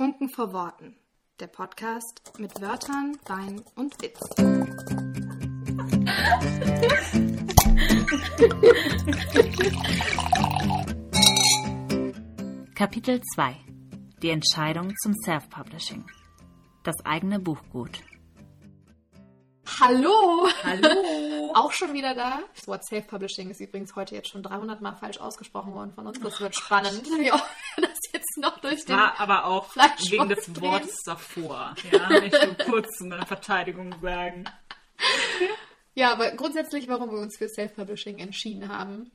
Betrunken vor Worten. Der Podcast mit Wörtern, Wein und Witz. Kapitel 2 Die Entscheidung zum Self-Publishing. Das eigene Buchgut. Hallo! Hallo! Auch schon wieder da. Das Wort Self-Publishing ist übrigens heute jetzt schon 300 Mal falsch ausgesprochen worden von uns. Das wird spannend, noch durch den... War aber auch wegen des. Wortes davor. Ja, ich nur kurz zu meiner Verteidigung sagen. Ja, aber grundsätzlich, warum wir uns für Self-Publishing entschieden haben,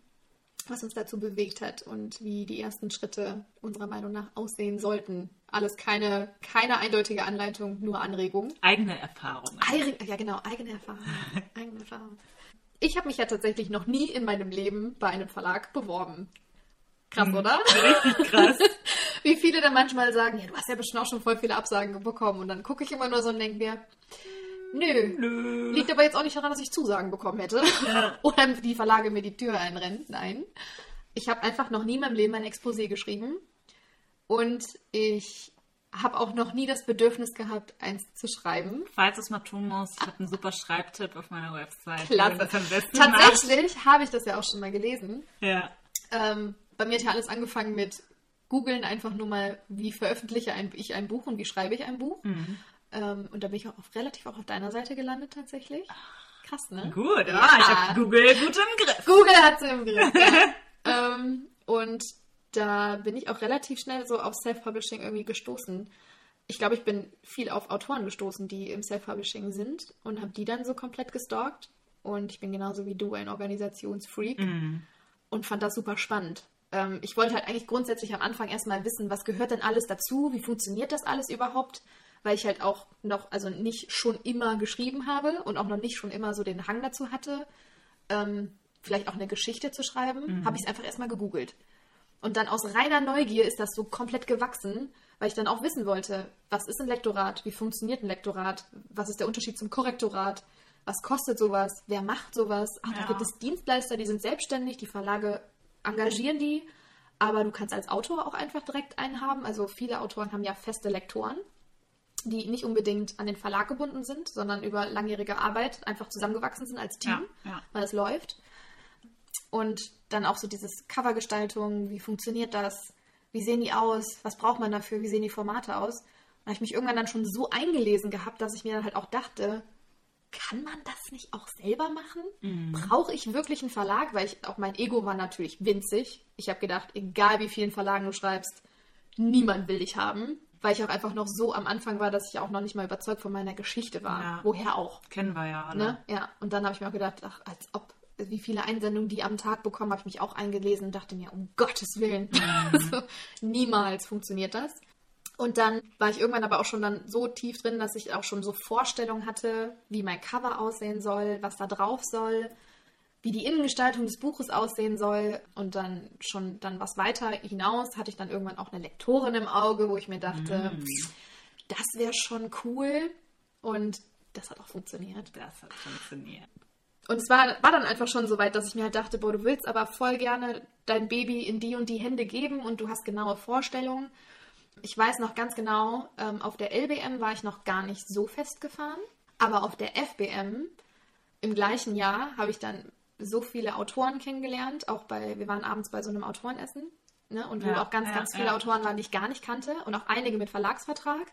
was uns dazu bewegt hat und wie die ersten Schritte unserer Meinung nach aussehen sollten. Alles keine, keine eindeutige Anleitung, nur Anregung. Eigene Erfahrungen. Eigen, ja, genau, eigene Erfahrung. eigene Erfahrung. Ich habe mich ja tatsächlich noch nie in meinem Leben bei einem Verlag beworben. Krass, oder? Richtig krass. Wie viele dann manchmal sagen, ja, du hast ja bestimmt auch schon voll viele Absagen bekommen. Und dann gucke ich immer nur so und denke mir, nö, Nö. liegt aber jetzt auch nicht daran, dass ich Zusagen bekommen hätte. oder die Verlage mir die Tür einrennen. Nein. Ich habe einfach noch nie in meinem Leben ein Exposé geschrieben. Und ich habe auch noch nie das Bedürfnis gehabt, eins zu schreiben. Falls es mal tun muss, ich habe einen super Schreibtipp auf meiner Website. Klasse. Tatsächlich habe ich das ja auch schon mal gelesen. Ja. Ähm, bei mir hat ja alles angefangen mit googeln einfach nur mal, wie veröffentliche ein, ich ein Buch und wie schreibe ich ein Buch. Mhm. Ähm, und da bin ich auch auf, relativ auch auf deiner Seite gelandet tatsächlich. Krass, ne? Gut, ja. ich habe Google gut im Griff. Google hat sie im Griff. ja. ähm, und da bin ich auch relativ schnell so auf Self-Publishing irgendwie gestoßen. Ich glaube, ich bin viel auf Autoren gestoßen, die im Self-Publishing sind und habe die dann so komplett gestalkt. Und ich bin genauso wie du ein Organisationsfreak und fand das super spannend. Ähm, ich wollte halt eigentlich grundsätzlich am Anfang erstmal wissen, was gehört denn alles dazu, wie funktioniert das alles überhaupt, weil ich halt auch noch, also nicht schon immer geschrieben habe und auch noch nicht schon immer so den Hang dazu hatte, ähm, vielleicht auch eine Geschichte zu schreiben, habe ich es einfach erstmal gegoogelt. Und dann aus reiner Neugier ist das so komplett gewachsen, weil ich dann auch wissen wollte, was ist ein Lektorat, wie funktioniert ein Lektorat, was ist der Unterschied zum Korrektorat, was kostet sowas, wer macht sowas. Ach, da Ja. gibt es Dienstleister, die sind selbstständig, die Verlage engagieren die, aber du kannst als Autor auch einfach direkt einen haben. Also viele Autoren haben ja feste Lektoren, die nicht unbedingt an den Verlag gebunden sind, sondern über langjährige Arbeit einfach zusammengewachsen sind als Team, Ja, ja. weil es läuft. Und dann auch so dieses Covergestaltung, wie funktioniert das? Wie sehen die aus? Was braucht man dafür? Wie sehen die Formate aus? Da habe ich mich irgendwann dann schon so eingelesen gehabt, dass ich mir dann halt auch dachte, kann man das nicht auch selber machen? Brauche ich wirklich einen Verlag? Weil ich auch mein Ego war natürlich winzig. Ich habe gedacht, egal wie vielen Verlagen du schreibst, niemand will dich haben. Weil ich auch einfach noch so am Anfang war, dass ich auch noch nicht mal überzeugt von meiner Geschichte war. Ja. Woher auch. Kennen wir ja alle. Ne? Ja, und dann habe ich mir auch gedacht, ach, als ob, wie viele Einsendungen die am Tag bekommen, habe ich mich auch eingelesen und dachte mir, um Gottes Willen, also, niemals funktioniert das. Und dann war ich irgendwann aber auch schon dann so tief drin, dass ich auch schon so Vorstellungen hatte, wie mein Cover aussehen soll, was da drauf soll, wie die Innengestaltung des Buches aussehen soll. Und dann schon dann was weiter hinaus hatte ich dann irgendwann auch eine Lektorin im Auge, wo ich mir dachte, das wäre schon cool. Und das hat auch funktioniert. Das hat funktioniert. Und es war, war dann einfach schon so weit, dass ich mir halt dachte, boah, du willst aber voll gerne dein Baby in die und die Hände geben und du hast genaue Vorstellungen. Ich weiß noch ganz genau, ähm, auf der LBM war ich noch gar nicht so festgefahren, aber auf der FBM im gleichen Jahr habe ich dann so viele Autoren kennengelernt, auch bei, wir waren abends bei so einem Autorenessen, ne, und wo Ja, auch ganz, ja, ganz viele ja. Autoren waren, die ich gar nicht kannte und auch einige mit Verlagsvertrag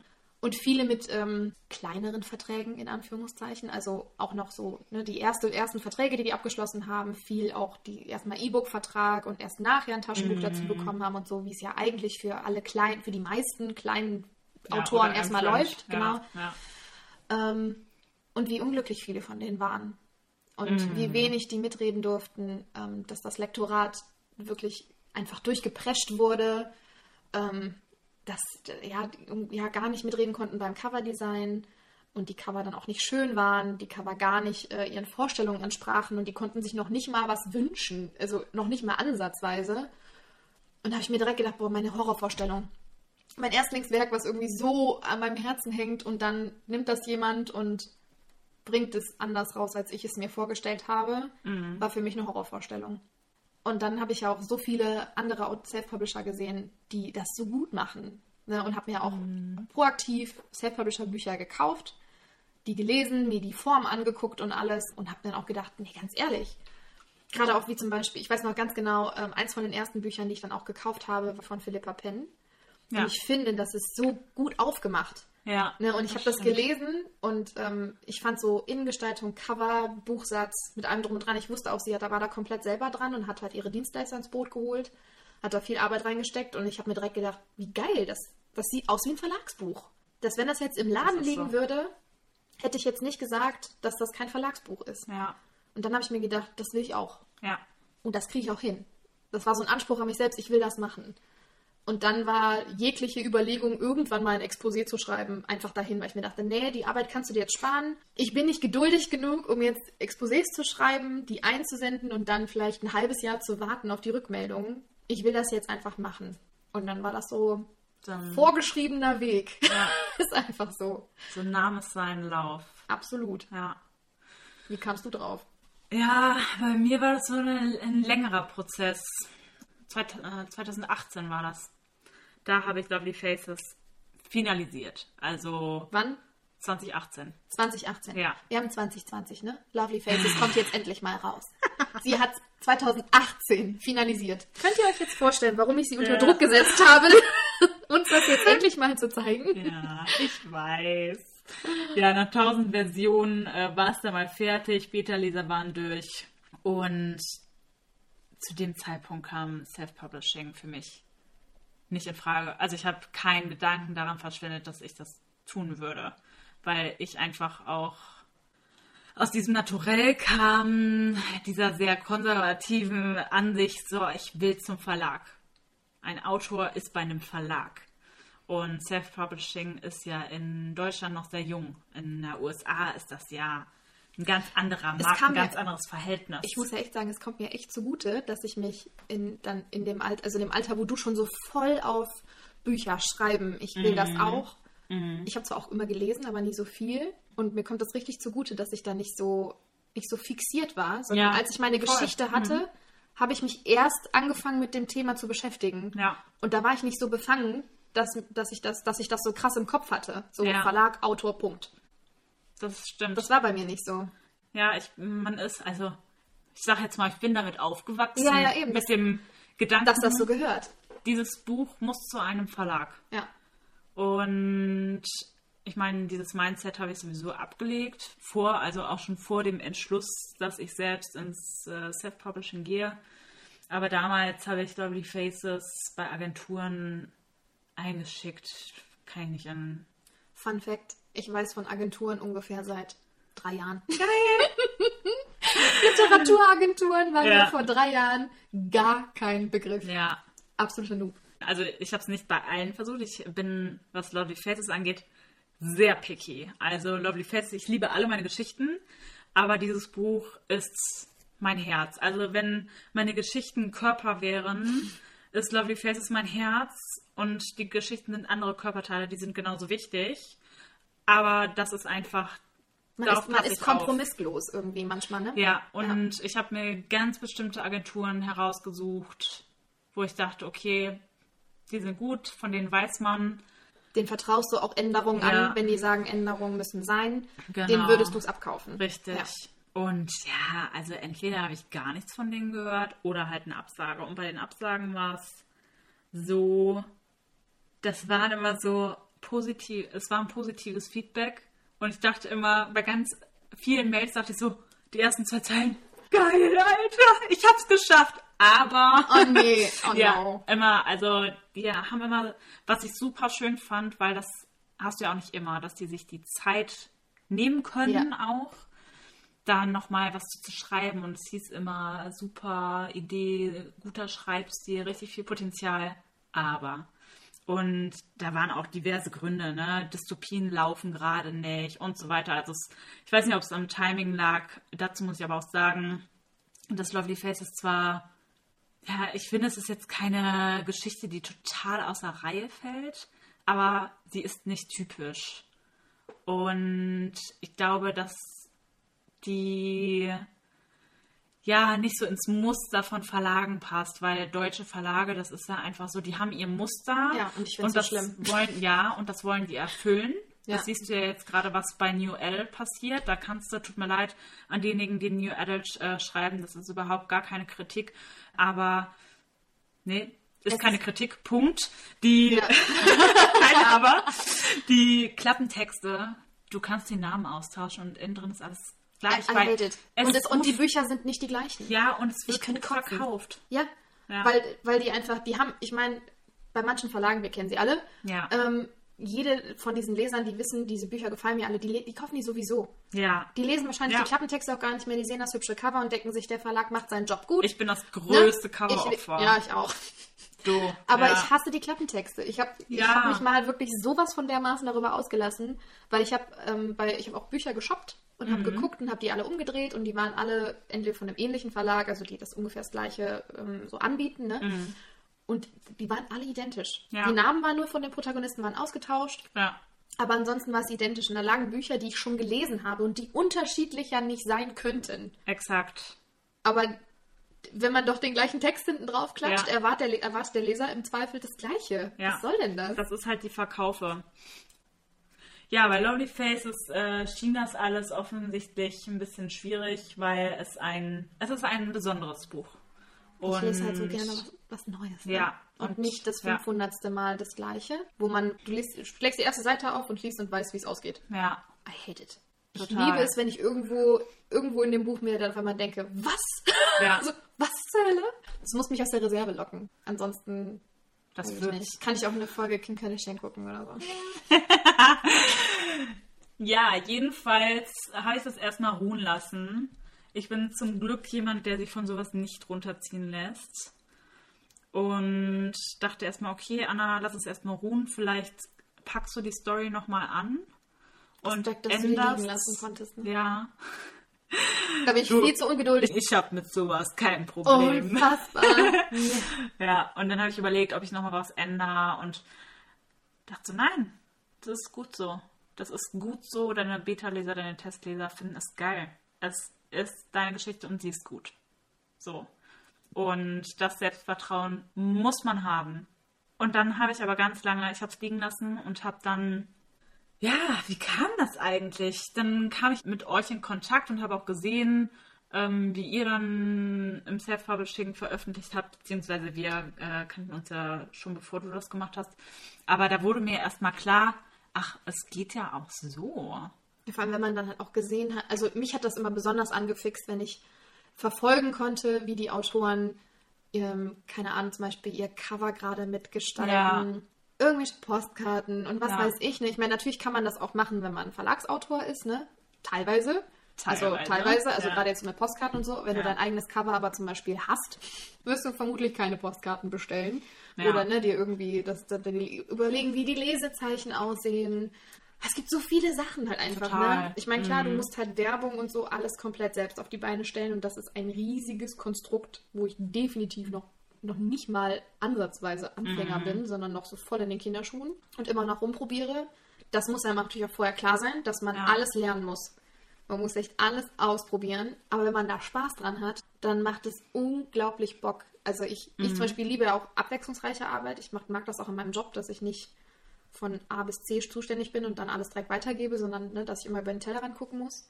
und viele mit ähm, kleineren Verträgen in Anführungszeichen, also auch noch so ne, die erste, ersten Verträge, die die abgeschlossen haben, viel auch die erstmal E-Book-Vertrag und erst nachher ein Taschenbuch Mhm. dazu bekommen haben und so, wie es ja eigentlich für alle kleinen, für die meisten kleinen Ja, Autoren erstmal läuft, genau. Ja, ja. Ähm, und wie unglücklich viele von denen waren. Und Mhm. wie wenig die mitreden durften, ähm, dass das Lektorat wirklich einfach durchgeprescht wurde, ähm, dass äh, ja, ja gar nicht mitreden konnten beim Coverdesign und die Cover dann auch nicht schön waren, die Cover gar nicht äh, ihren Vorstellungen entsprachen und die konnten sich noch nicht mal was wünschen, also noch nicht mal ansatzweise. Und da habe ich mir direkt gedacht, boah, meine Horrorvorstellung. Mein Erstlingswerk, was irgendwie so an meinem Herzen hängt und dann nimmt das jemand und bringt es anders raus, als ich es mir vorgestellt habe, war für mich eine Horrorvorstellung. Und dann habe ich ja auch so viele andere Self-Publisher gesehen, die das so gut machen. ne, und habe mir auch proaktiv Self-Publisher-Bücher gekauft, die gelesen, mir die Form angeguckt und alles und habe dann auch gedacht, nee, ganz ehrlich, gerade auch wie zum Beispiel, ich weiß noch ganz genau, ähm, eins von den ersten Büchern, die ich dann auch gekauft habe, war von Philippa Penn. Ja. Und ich finde, das ist so gut aufgemacht. Ja. Ne, und ich habe das gelesen und ähm, ich fand so Innengestaltung, Cover, Buchsatz mit allem drum und dran. Ich wusste auch, sie hat, da war da komplett selber dran und hat halt ihre Dienstleister ins Boot geholt, hat da viel Arbeit reingesteckt und ich habe mir direkt gedacht, wie geil, das, das sieht aus wie ein Verlagsbuch. Dass wenn das jetzt im Laden liegen so. würde, hätte ich jetzt nicht gesagt, dass das kein Verlagsbuch ist. Ja. Und dann habe ich mir gedacht, das will ich auch. Ja. Und das kriege ich auch hin. Das war so ein Anspruch an mich selbst, ich will das machen. Und dann war jegliche Überlegung, irgendwann mal ein Exposé zu schreiben, einfach dahin, weil ich mir dachte, nee, die Arbeit kannst du dir jetzt sparen. Ich bin nicht geduldig genug, um jetzt Exposés zu schreiben, die einzusenden und dann vielleicht ein halbes Jahr zu warten auf die Rückmeldung. Ich will das jetzt einfach machen. Und dann war das so Dann, vorgeschriebener Weg. ja. ist einfach so. So nahm es seinen Lauf. Absolut. Ja. Wie kamst du drauf? Ja, bei mir war das so eine, ein längerer Prozess. Zweit, äh, 2018 war das. Da habe ich Lovely Faces finalisiert. Also Wann? 2018. 2018. Ja. Wir haben 2020, ne? Lovely Faces kommt jetzt endlich mal raus. Sie hat 2018 finalisiert. Könnt ihr euch jetzt vorstellen, warum ich sie unter Ja. Druck gesetzt habe, uns das jetzt endlich mal zu zeigen? Ja, ich weiß. Ja, nach 1000 Versionen äh, war es dann mal fertig. Beta-Leser waren durch. Und zu dem Zeitpunkt kam Self-Publishing für mich nicht in Frage. Also ich habe keinen Gedanken daran verschwendet, dass ich das tun würde. Weil ich einfach auch aus diesem Naturell kam, dieser sehr konservativen Ansicht, so, ich will zum Verlag. Ein Autor ist bei einem Verlag. Und Self-Publishing ist ja in Deutschland noch sehr jung. In der USA ist das ja ein ganz anderer Markt, ein ganz anderes Verhältnis. Ich muss ja echt sagen, es kommt mir echt zugute, dass ich mich in, dann in dem Alter, also in dem Alter, wo du schon so voll auf Bücher schreiben, ich will das auch. Ich habe zwar auch immer gelesen, aber nie so viel. Und mir kommt das richtig zugute, dass ich da nicht so, nicht so fixiert war, sondern Ja, als ich meine voll. Geschichte hatte, habe ich mich erst angefangen mit dem Thema zu beschäftigen. Ja. Und da war ich nicht so befangen, dass, dass, ich das, dass ich das so krass im Kopf hatte. So Ja. Verlag, Autor, Punkt. Das stimmt. Das war bei mir nicht so. ja, ich, man ist, also, ich sag jetzt mal, ich bin damit aufgewachsen. Ja, ja, eben. Mit dem Gedanken, Dass das so gehört. dieses Buch muss zu einem Verlag. Ja. Und ich meine, dieses Mindset habe ich sowieso abgelegt, vor, also auch schon vor dem Entschluss, dass ich selbst ins äh, Self-Publishing gehe. Aber damals habe ich Lovely Faces bei Agenturen eingeschickt. Kann ich nicht an. Fun Fact: Ich weiß von Agenturen ungefähr seit drei Jahren. Literaturagenturen waren Ja. mir vor drei Jahren gar kein Begriff. Ja. Absoluter Noob. Also ich habe es nicht bei allen versucht. Ich bin, was Lovely Faces angeht, sehr picky. Also Lovely Faces, ich liebe alle meine Geschichten, aber dieses Buch ist mein Herz. Also wenn meine Geschichten Körper wären, ist Lovely Faces mein Herz und die Geschichten sind andere Körperteile, die sind genauso wichtig. Aber das ist einfach. Man ist, man ist ich auf. kompromisslos irgendwie manchmal, ne? Ja, und ich habe mir ganz bestimmte Agenturen herausgesucht, wo ich dachte, okay, die sind gut, von denen weiß man. Den vertraust du auch Änderungen Ja. an, wenn die sagen, Änderungen müssen sein. Genau. Den würdest du es abkaufen. Richtig. Ja. Und ja, also entweder habe ich gar nichts von denen gehört oder halt eine Absage. Und bei den Absagen war es so, das war immer so positiv, es war ein positives Feedback. Und ich dachte immer, bei ganz vielen Mails dachte ich so, die ersten zwei Zeilen, geil, Alter, ich hab's geschafft. Aber Oh nee, oh ja, no. immer, also die haben immer, was ich super schön fand, weil das hast du ja auch nicht immer, dass die sich die Zeit nehmen können auch, da nochmal was zu schreiben. Und es hieß immer, super Idee, guter Schreibstil, richtig viel Potenzial, aber. Und da waren auch diverse Gründe, ne? Dystopien laufen gerade nicht und so weiter. Also es, ich weiß nicht, ob es am Timing lag. Dazu muss ich aber auch sagen, dass Lovely Faces zwar ja, ich finde, es ist jetzt keine Geschichte, die total außer Reihe fällt, aber sie ist nicht typisch. Und ich glaube, dass die ja, nicht so ins Muster von Verlagen passt, weil deutsche Verlage, das ist ja einfach so, die haben ihr Muster. Ja, und ich so das schlimm. Wollen, ja, und das wollen die erfüllen. Ja. Das siehst du ja jetzt gerade, was bei New Adult passiert. Da kannst du, tut mir leid, an diejenigen, die New Adult äh, schreiben, das ist überhaupt gar keine Kritik. Aber, nee, ist Es keine ist- Kritik, Punkt. Die, Ja. Nein, aber die Klappentexte, du kannst den Namen austauschen und innen drin ist alles gleich. Es Und, es, und die Bücher sind nicht die gleichen. ja, und es Ich wird kotzen. verkauft. Ja, Ja. Weil, weil die einfach, die haben, ich meine, bei manchen Verlagen, wir kennen sie alle, Ja. ähm, jede von diesen Lesern, die wissen, diese Bücher gefallen mir alle, die, die kaufen die sowieso. Ja. Die lesen wahrscheinlich Ja. die Klappentexte auch gar nicht mehr, die sehen das hübsche Cover und denken sich, der Verlag macht seinen Job gut. Ich bin das Ne? größte Ich- Coveropfer. Ja, ich auch. du. Aber ja. ich hasse die Klappentexte. Ich habe ich Ja. hab mich mal wirklich sowas von dermaßen darüber ausgelassen, weil ich habe ähm, bei ich habe auch Bücher geshoppt und Mhm. habe geguckt und habe die alle umgedreht und die waren alle entweder von einem ähnlichen Verlag, also die das ungefähr das gleiche ähm, so anbieten, ne? Und die waren alle identisch. Mhm. Ja. Die Namen waren nur von den Protagonisten waren ausgetauscht, Ja. aber ansonsten war es identisch. Und da lagen Bücher, die ich schon gelesen habe und die unterschiedlicher nicht sein könnten. Exakt. Aber wenn man doch den gleichen Text hinten drauf klatscht, Ja. erwartet, der, erwartet der Leser im Zweifel das Gleiche. Ja. Was soll denn das? Das ist halt die Verkaufe. Ja, bei Lovely Faces äh, schien das alles offensichtlich ein bisschen schwierig, weil es ein, es ist ein besonderes Buch. Und ich lese halt so gerne was, was Neues. Ne? Ja, Und, und- nicht das ja. 500. Mal das Gleiche, wo man, du liest, schlägst die erste Seite auf und liest und weißt, wie es ausgeht. Ja, I hate it. Ich Total. liebe es, wenn ich irgendwo, irgendwo in dem Buch mir dann auf einmal denke, was? Ja. also, was zur Hölle? Das muss mich aus der Reserve locken. Ansonsten das ich kann ich auch eine Folge Kim Kardashian gucken oder so. Ja, jedenfalls habe ich das erstmal ruhen lassen. Ich bin zum Glück jemand, der sich von sowas nicht runterziehen lässt. Und dachte erstmal, okay, Anna, lass es erstmal ruhen. Vielleicht packst du die Story nochmal an. Und Respekt, dass du änderst. liegen lassen konntest, ne? Ja. Da bin ich Du- viel zu ungeduldig. Ich habe mit sowas kein Oh, Problem. Unfassbar. Ja, und dann habe ich überlegt, ob ich nochmal was ändere und dachte so, nein, das ist gut so. Das ist gut so. Deine Beta-Leser, deine Testleser finden es geil. Es ist deine Geschichte und sie ist gut. So. Und das Selbstvertrauen muss man haben. Und dann habe ich aber ganz lange, ich habe es liegen lassen und habe dann, ja, wie kam das eigentlich? Dann kam ich mit euch in Kontakt und habe auch gesehen, ähm, wie ihr dann im Self-Publishing veröffentlicht habt, beziehungsweise wir äh, kannten uns ja schon bevor du das gemacht hast. Aber da wurde mir erstmal klar, ach, es geht ja auch so. Ja, Vor allem, wenn man dann halt auch gesehen hat, also mich hat das immer besonders angefixt, wenn ich verfolgen konnte, wie die Autoren, ähm, keine Ahnung, zum Beispiel ihr Cover gerade mitgestalten, Ja. irgendwelche Postkarten und was Ja. weiß ich. Ne? Ich meine, natürlich kann man das auch machen, wenn man Verlagsautor ist, ne? Teilweise. Also Teilweise, teilweise, also ja. gerade jetzt mit Postkarten und so. Wenn Ja. du dein eigenes Cover aber zum Beispiel hast, wirst du vermutlich keine Postkarten bestellen. Ja. Oder ne, dir irgendwie das, das, die, überlegen, wie die Lesezeichen aussehen. Es gibt so viele Sachen halt einfach. Total. Ne? Ich meine, klar, du Mhm. musst halt Werbung und so alles komplett selbst auf die Beine stellen und das ist ein riesiges Konstrukt, wo ich definitiv noch, noch nicht mal ansatzweise Anfänger Mhm. bin, sondern noch so voll in den Kinderschuhen und immer noch rumprobiere. Das muss einem natürlich auch vorher klar sein, dass man Ja. alles lernen muss. Man muss echt alles ausprobieren. Aber wenn man da Spaß dran hat, dann macht es unglaublich Bock. Also ich, ich zum Beispiel liebe auch abwechslungsreiche Arbeit. Ich mag, mag das auch in meinem Job, dass ich nicht von A bis C zuständig bin und dann alles direkt weitergebe, sondern ne, dass ich immer über den Tellerrand gucken muss.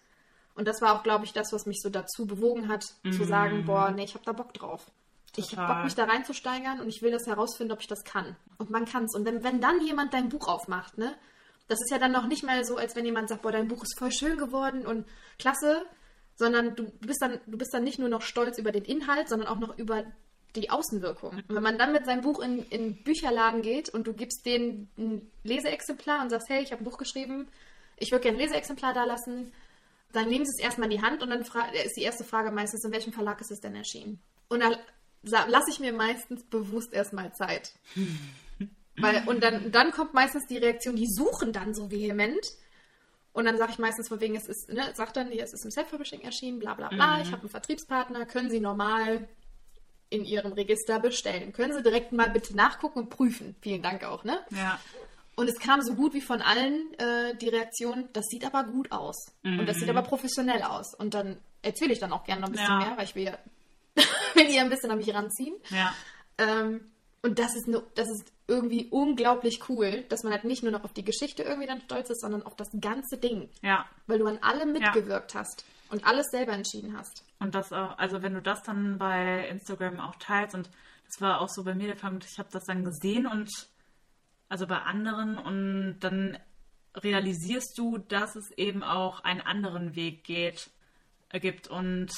Und das war auch, glaube ich, das, was mich so dazu bewogen hat, zu sagen, boah, nee, ich habe da Bock drauf. Ich habe Total. Bock, mich da reinzusteigern und ich will das herausfinden, ob ich das kann. Und man kann es. Und wenn, wenn dann jemand dein Buch aufmacht, ne, das ist ja dann noch nicht mal so, als wenn jemand sagt, boah, dein Buch ist voll schön geworden und klasse, sondern du bist dann, du bist dann nicht nur noch stolz über den Inhalt, sondern auch noch über die Außenwirkung. Und wenn man dann mit seinem Buch in, in Bücherladen geht und du gibst denen ein Leseexemplar und sagst, hey, ich habe ein Buch geschrieben, ich würde gerne ein Leseexemplar da lassen, dann nehmen sie es erstmal in die Hand und dann fra- ist die erste Frage meistens, in welchem Verlag ist es denn erschienen? Und da lasse ich mir meistens bewusst erstmal Zeit. Weil, und dann, dann kommt meistens die Reaktion, die suchen dann so vehement. Und dann sage ich meistens von wegen, es ist, ne, sagt dann, es ist im Self-Publishing erschienen, bla bla bla, ich habe einen Vertriebspartner, können Sie normal in Ihrem Register bestellen. Können Sie direkt mal bitte nachgucken und prüfen. Vielen Dank auch, ne? Ja. Und es kam so gut wie von allen äh, die Reaktion, das sieht aber gut aus. Und das sieht aber professionell aus. Und dann erzähle ich dann auch gerne noch ein bisschen Ja. mehr, weil ich will ja will die ja ein bisschen an mich ranziehen. Ja. Ähm, und das ist, ne, das ist irgendwie unglaublich cool, dass man halt nicht nur noch auf die Geschichte irgendwie dann stolz ist, sondern auf das ganze Ding. Ja. Weil du an allem mitgewirkt hast und alles selber entschieden hast. Und das auch, also wenn du das dann bei Instagram auch teilst und das war auch so bei mir der Fall, ich habe das dann gesehen und also bei anderen und dann realisierst du, dass es eben auch einen anderen Weg geht, äh, gibt und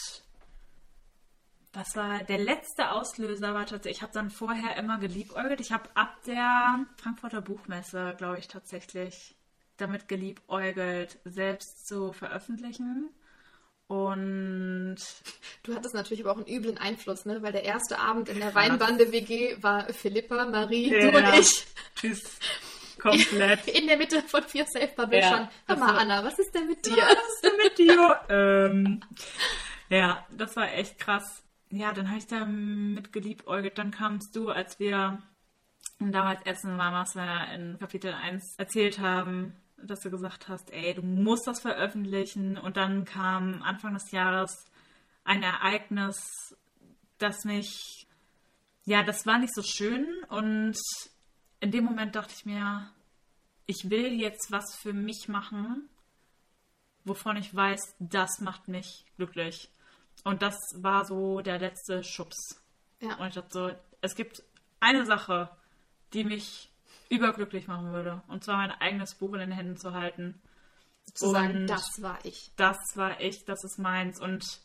das war der letzte Auslöser war tatsächlich, ich habe dann vorher immer geliebäugelt. Ich habe ab der Frankfurter Buchmesse, glaube ich, tatsächlich damit geliebäugelt, selbst zu veröffentlichen. Und Du hattest natürlich aber auch einen üblen Einfluss, ne? Weil der erste Abend in der Weinbande-WG war Philippa, Marie, du Ja. und ich. Tschüss. Komplett. In der Mitte von vier Self-Publishern. Ja, Hör mal, Anna, was ist denn mit dir? Was ist denn mit dir? ähm, ja, das war echt krass. Ja, dann habe ich da mit geliebäugelt. Dann kamst du, als wir damals essen waren, was wir in Kapitel 1 erzählt haben, dass du gesagt hast, ey, du musst das veröffentlichen. Und dann kam Anfang des Jahres ein Ereignis, das mich, ja, das war nicht so schön. Und in dem Moment dachte ich mir, ich will jetzt was für mich machen, wovon ich weiß, das macht mich glücklich. Und das war so der letzte Schubs. Ja. Und ich dachte so, es gibt eine Sache, die mich überglücklich machen würde. Und zwar mein eigenes Buch in den Händen zu halten. Zu sagen, Und das war ich. das war ich, das ist meins. Und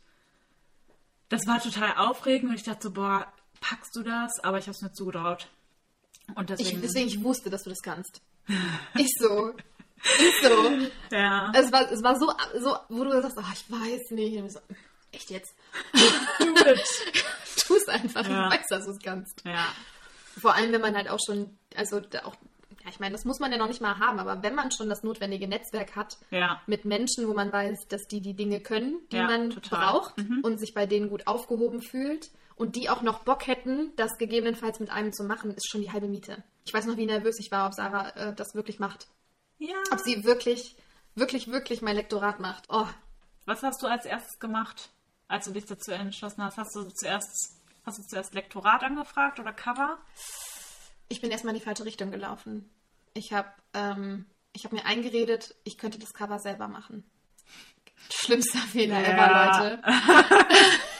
das war total aufregend. Und ich dachte so, boah, packst du das? Aber ich habe es mir zugetraut. Und Ich, deswegen, deswegen, ich wusste, dass du das kannst. Ich so. Ich so. ja. Es war, es war so, so, wo du sagst, ach, ich weiß nicht. So, echt jetzt? tu es einfach. Ja. Ich weiß, dass du es kannst. ja. Vor allem, wenn man halt auch schon, also auch, ja, ich meine, das muss man ja noch nicht mal haben, aber wenn man schon das notwendige Netzwerk hat Ja. mit Menschen, wo man weiß, dass die die Dinge können, die Ja, man total. braucht und sich bei denen gut aufgehoben fühlt und die auch noch Bock hätten, das gegebenenfalls mit einem zu machen, ist schon die halbe Miete. Ich weiß noch, wie nervös ich war, ob Sarah äh, das wirklich macht. Ja. Ob sie wirklich, wirklich, wirklich mein Lektorat macht. Oh, Was hast du als erstes gemacht, als du dich dazu entschlossen hast? Hast du zuerst, hast du zuerst Lektorat angefragt oder Cover? ich bin erstmal in die falsche Richtung gelaufen. Ich habe ähm, ich hab mir eingeredet, ich könnte das Cover selber machen. Schlimmster Fehler Ja. ever, Leute.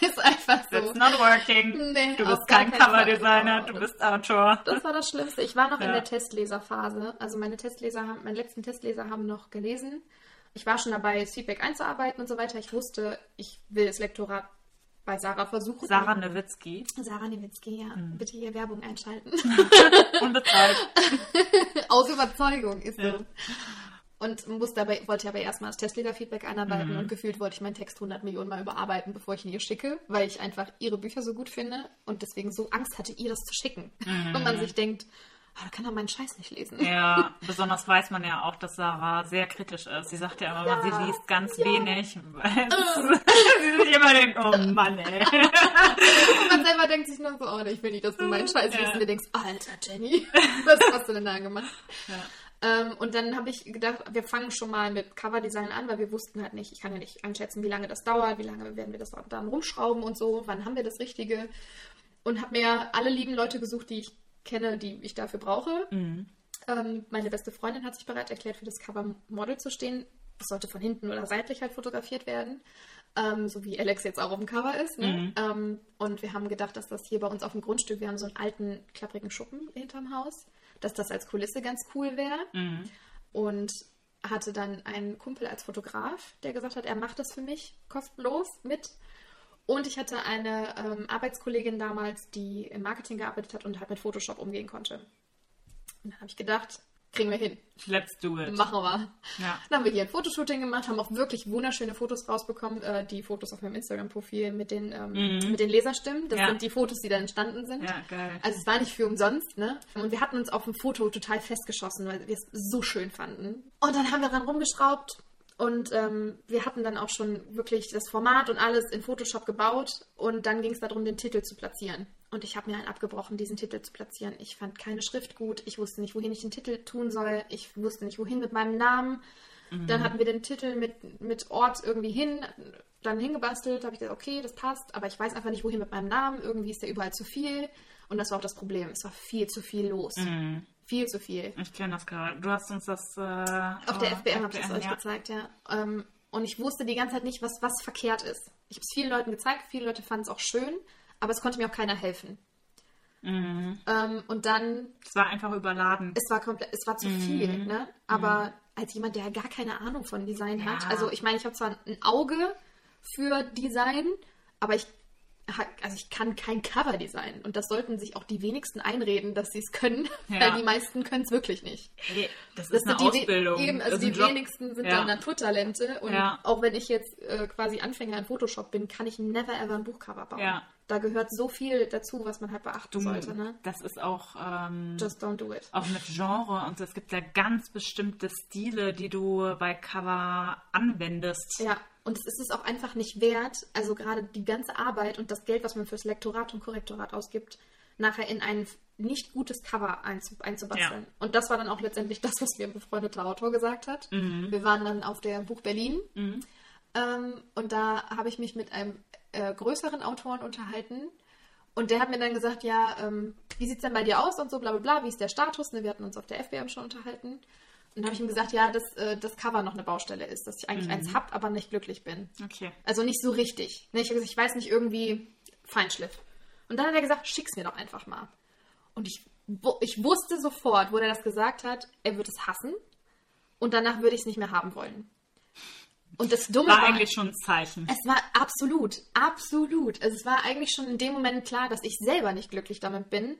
ist einfach so. It's not working. Nee, du bist kein. Coverdesigner, Oh, du bist Autor. Das war das Schlimmste. Ich war noch in Ja. der Testleserphase. Also meine Testleser haben, meine letzten Testleser haben noch gelesen. Ich war schon dabei, das Feedback einzuarbeiten und so weiter. Ich wusste, ich will das Lektorat bei Sarah versuchen. Sarah Nowitzki. Sarah Niewicki, ja. Mhm. Bitte hier Werbung einschalten. Unbezahlt. Aus Überzeugung ist Ja. so. Und muss dabei, wollte aber erstmal das Testleser-Feedback einarbeiten Mhm. und gefühlt wollte ich meinen Text 100 Millionen Mal überarbeiten, bevor ich ihn ihr schicke, weil ich einfach ihre Bücher so gut finde und deswegen so Angst hatte, ihr das zu schicken. Und man sich denkt, ah, da kann er meinen Scheiß nicht lesen. Ja, besonders weiß man ja auch, dass Sarah sehr kritisch ist. Sie sagt ja immer, Ja, sie liest ganz wenig. Weil sie sich immer denkt, oh Mann, ey. Und man selber denkt sich noch so, oh, ich will nicht, dass du meinen Scheiß Ja. liest. Und du denkst, Alter, Jenny, was hast du denn da gemacht? Ähm, und dann habe ich gedacht, wir fangen schon mal mit Coverdesign an, weil wir wussten halt nicht, ich kann ja nicht einschätzen, wie lange das dauert, wie lange werden wir das dann rumschrauben und so, wann haben wir das Richtige. Und habe mir alle lieben Leute gesucht, die ich kenne, die ich dafür brauche. Ähm, meine beste Freundin hat sich bereit erklärt, für das Cover Model zu stehen. Das sollte von hinten oder seitlich halt fotografiert werden. Ähm, so wie Alex jetzt auch auf dem Cover ist. Ne? Ähm, und wir haben gedacht, dass das hier bei uns auf dem Grundstück, wir haben so einen alten, klapprigen Schuppen hinterm Haus, dass das als Kulisse ganz cool wäre. Und hatte dann einen Kumpel als Fotograf, der gesagt hat, er macht das für mich kostenlos mit. Und ich hatte eine ähm, Arbeitskollegin damals, die im Marketing gearbeitet hat und halt mit Photoshop umgehen konnte. Und dann habe ich gedacht, kriegen wir hin. Let's do it. Machen wir. Ja. Dann haben wir hier ein Fotoshooting gemacht, haben auch wirklich wunderschöne Fotos rausbekommen. Äh, die Fotos auf meinem Instagram-Profil mit, den, ähm, mit den Leserstimmen. Das Ja. sind die Fotos, die da entstanden sind. Ja, geil. Also es war nicht für umsonst, ne? Und wir hatten uns auf dem Foto total festgeschossen, weil wir es so schön fanden. Und dann haben wir dran rumgeschraubt und ähm, wir hatten dann auch schon wirklich das Format und alles in Photoshop gebaut und dann ging es darum, den Titel zu platzieren. Und ich habe mir einen abgebrochen, diesen Titel zu platzieren. Ich fand keine Schrift gut, ich wusste nicht, wohin ich den Titel tun soll, ich wusste nicht, wohin mit meinem Namen. Dann hatten wir den Titel mit, mit Ort irgendwie hin, dann hingebastelt, habe ich gesagt, okay, das passt, aber ich weiß einfach nicht, wohin mit meinem Namen. Irgendwie ist der überall zu viel. Und das war auch das Problem. Es war viel zu viel los. Viel zu viel. Ich kenne das gerade. Du hast uns das. Äh, Auf der oh, FBM habe ich es euch ja. gezeigt, ja. Ähm, und ich wusste die ganze Zeit nicht, was, was verkehrt ist. Ich habe es vielen Leuten gezeigt, viele Leute fanden es auch schön, aber es konnte mir auch keiner helfen. Mhm. Ähm, und dann, Es war einfach überladen. es war komplett, es war zu Mhm. viel, ne? Aber als jemand, der gar keine Ahnung von Design hat, Ja. also ich meine, ich habe zwar ein Auge für Design, aber ich also ich kann kein Cover designen und das sollten sich auch die wenigsten einreden, dass sie es können, Ja. weil die meisten können es wirklich nicht. Hey, das Das ist eine sind die we- Ausbildung. Eben, also die Job. wenigsten sind Ja. dann Naturtalente. Und Ja. auch wenn ich jetzt äh, quasi Anfänger in Photoshop bin, kann ich never ever ein Buchcover bauen. Ja. Da gehört so viel dazu, was man halt beachten sollte. Ne? Das ist auch, ähm, Just don't do it. auch mit Genre und so. Es gibt ja ganz bestimmte Stile, die du bei Cover anwendest. Ja, und es ist es auch einfach nicht wert, also gerade die ganze Arbeit und das Geld, was man fürs Lektorat und Korrektorat ausgibt, nachher in ein nicht gutes Cover einzu einzubasteln. Ja. Und das war dann auch letztendlich das, was mir ein befreundeter Autor gesagt hat. Mhm. Wir waren dann auf der Buch Berlin ähm, und da habe ich mich mit einem äh, größeren Autoren unterhalten. Und der hat mir dann gesagt, ja, ähm, wie sieht es denn bei dir aus und so, bla bla bla, wie ist der Status? Ne, wir hatten uns auf der FBM schon unterhalten. Und dann habe ich ihm gesagt, ja, dass äh, das Cover noch eine Baustelle ist, dass ich eigentlich eins hab, aber nicht glücklich bin. Okay. Also nicht so richtig. Ne, ich habe ich weiß nicht, irgendwie Feinschliff. Und dann hat er gesagt, schick's mir doch einfach mal. Und ich, ich wusste sofort, wo er das gesagt hat, er wird es hassen. Und danach würde ich es nicht mehr haben wollen. Und das Dumme War war, eigentlich schon ein Zeichen. es war absolut, absolut. Also es war eigentlich schon in dem Moment klar, dass ich selber nicht glücklich damit bin.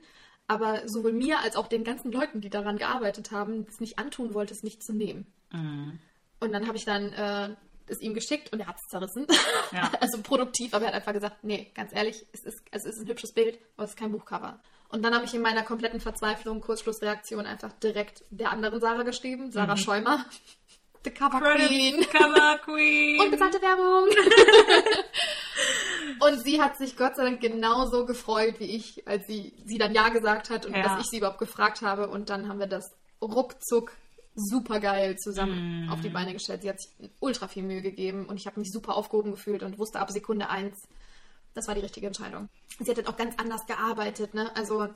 Aber sowohl mir als auch den ganzen Leuten, die daran gearbeitet haben, es nicht antun wollte, es nicht zu nehmen. Und dann habe ich dann äh, es ihm geschickt und er hat es zerrissen. Ja. also produktiv, aber er hat einfach gesagt, nee, ganz ehrlich, es ist, es ist ein hübsches Bild, aber es ist kein Buchcover. Und dann habe ich in meiner kompletten Verzweiflung, Kurzschlussreaktion, einfach direkt der anderen Sarah geschrieben, Sarah Schäumer, The Cover Queen. Cover Queen. Unbezahlte Werbung. und sie hat sich Gott sei Dank genauso gefreut wie ich, als sie, sie dann Ja gesagt hat und Ja. dass ich sie überhaupt gefragt habe. Und dann haben wir das ruckzuck super geil zusammen Mm. auf die Beine gestellt. Sie hat sich ultra viel Mühe gegeben und ich habe mich super aufgehoben gefühlt und wusste ab Sekunde eins, das war die richtige Entscheidung. Sie hat dann auch ganz anders gearbeitet, ne? Also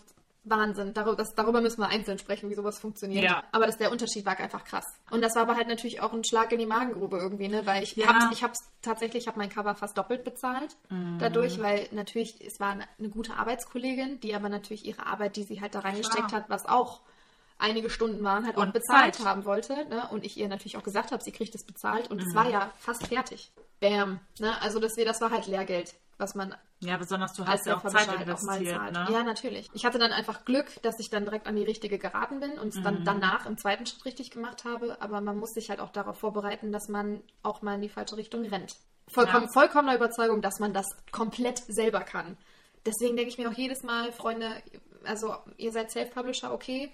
Wahnsinn. Darüber, das, darüber müssen wir einzeln sprechen, wie sowas funktioniert. Ja. Aber das, der Unterschied war einfach krass. Und das war aber halt natürlich auch ein Schlag in die Magengrube irgendwie, ne? Weil ich Ja. hab's, ich hab's tatsächlich, ich habe mein Cover fast doppelt bezahlt Mhm. dadurch, weil natürlich, es war eine, eine gute Arbeitskollegin, die aber natürlich ihre Arbeit, die sie halt da reingesteckt Klar. hat, was auch einige Stunden waren, halt auch Und bezahlt Zeit. haben wollte. Ne? Und ich ihr natürlich auch gesagt habe, sie kriegt es bezahlt und es Mhm. war ja fast fertig. Bam. Ne? Also das, das war halt Lehrgeld, was man Ja, besonders du hast ja auch Zeit auch mal investiert, zahlt. ne? Ja, natürlich. Ich hatte dann einfach Glück, dass ich dann direkt an die richtige geraten bin und es dann Mhm. danach im zweiten Schritt richtig gemacht habe. Aber man muss sich halt auch darauf vorbereiten, dass man auch mal in die falsche Richtung rennt. Vollkommen, Ja. Vollkommener Überzeugung, dass man das komplett selber kann. Deswegen denke ich mir auch jedes Mal, Freunde, also ihr seid Self-Publisher, okay.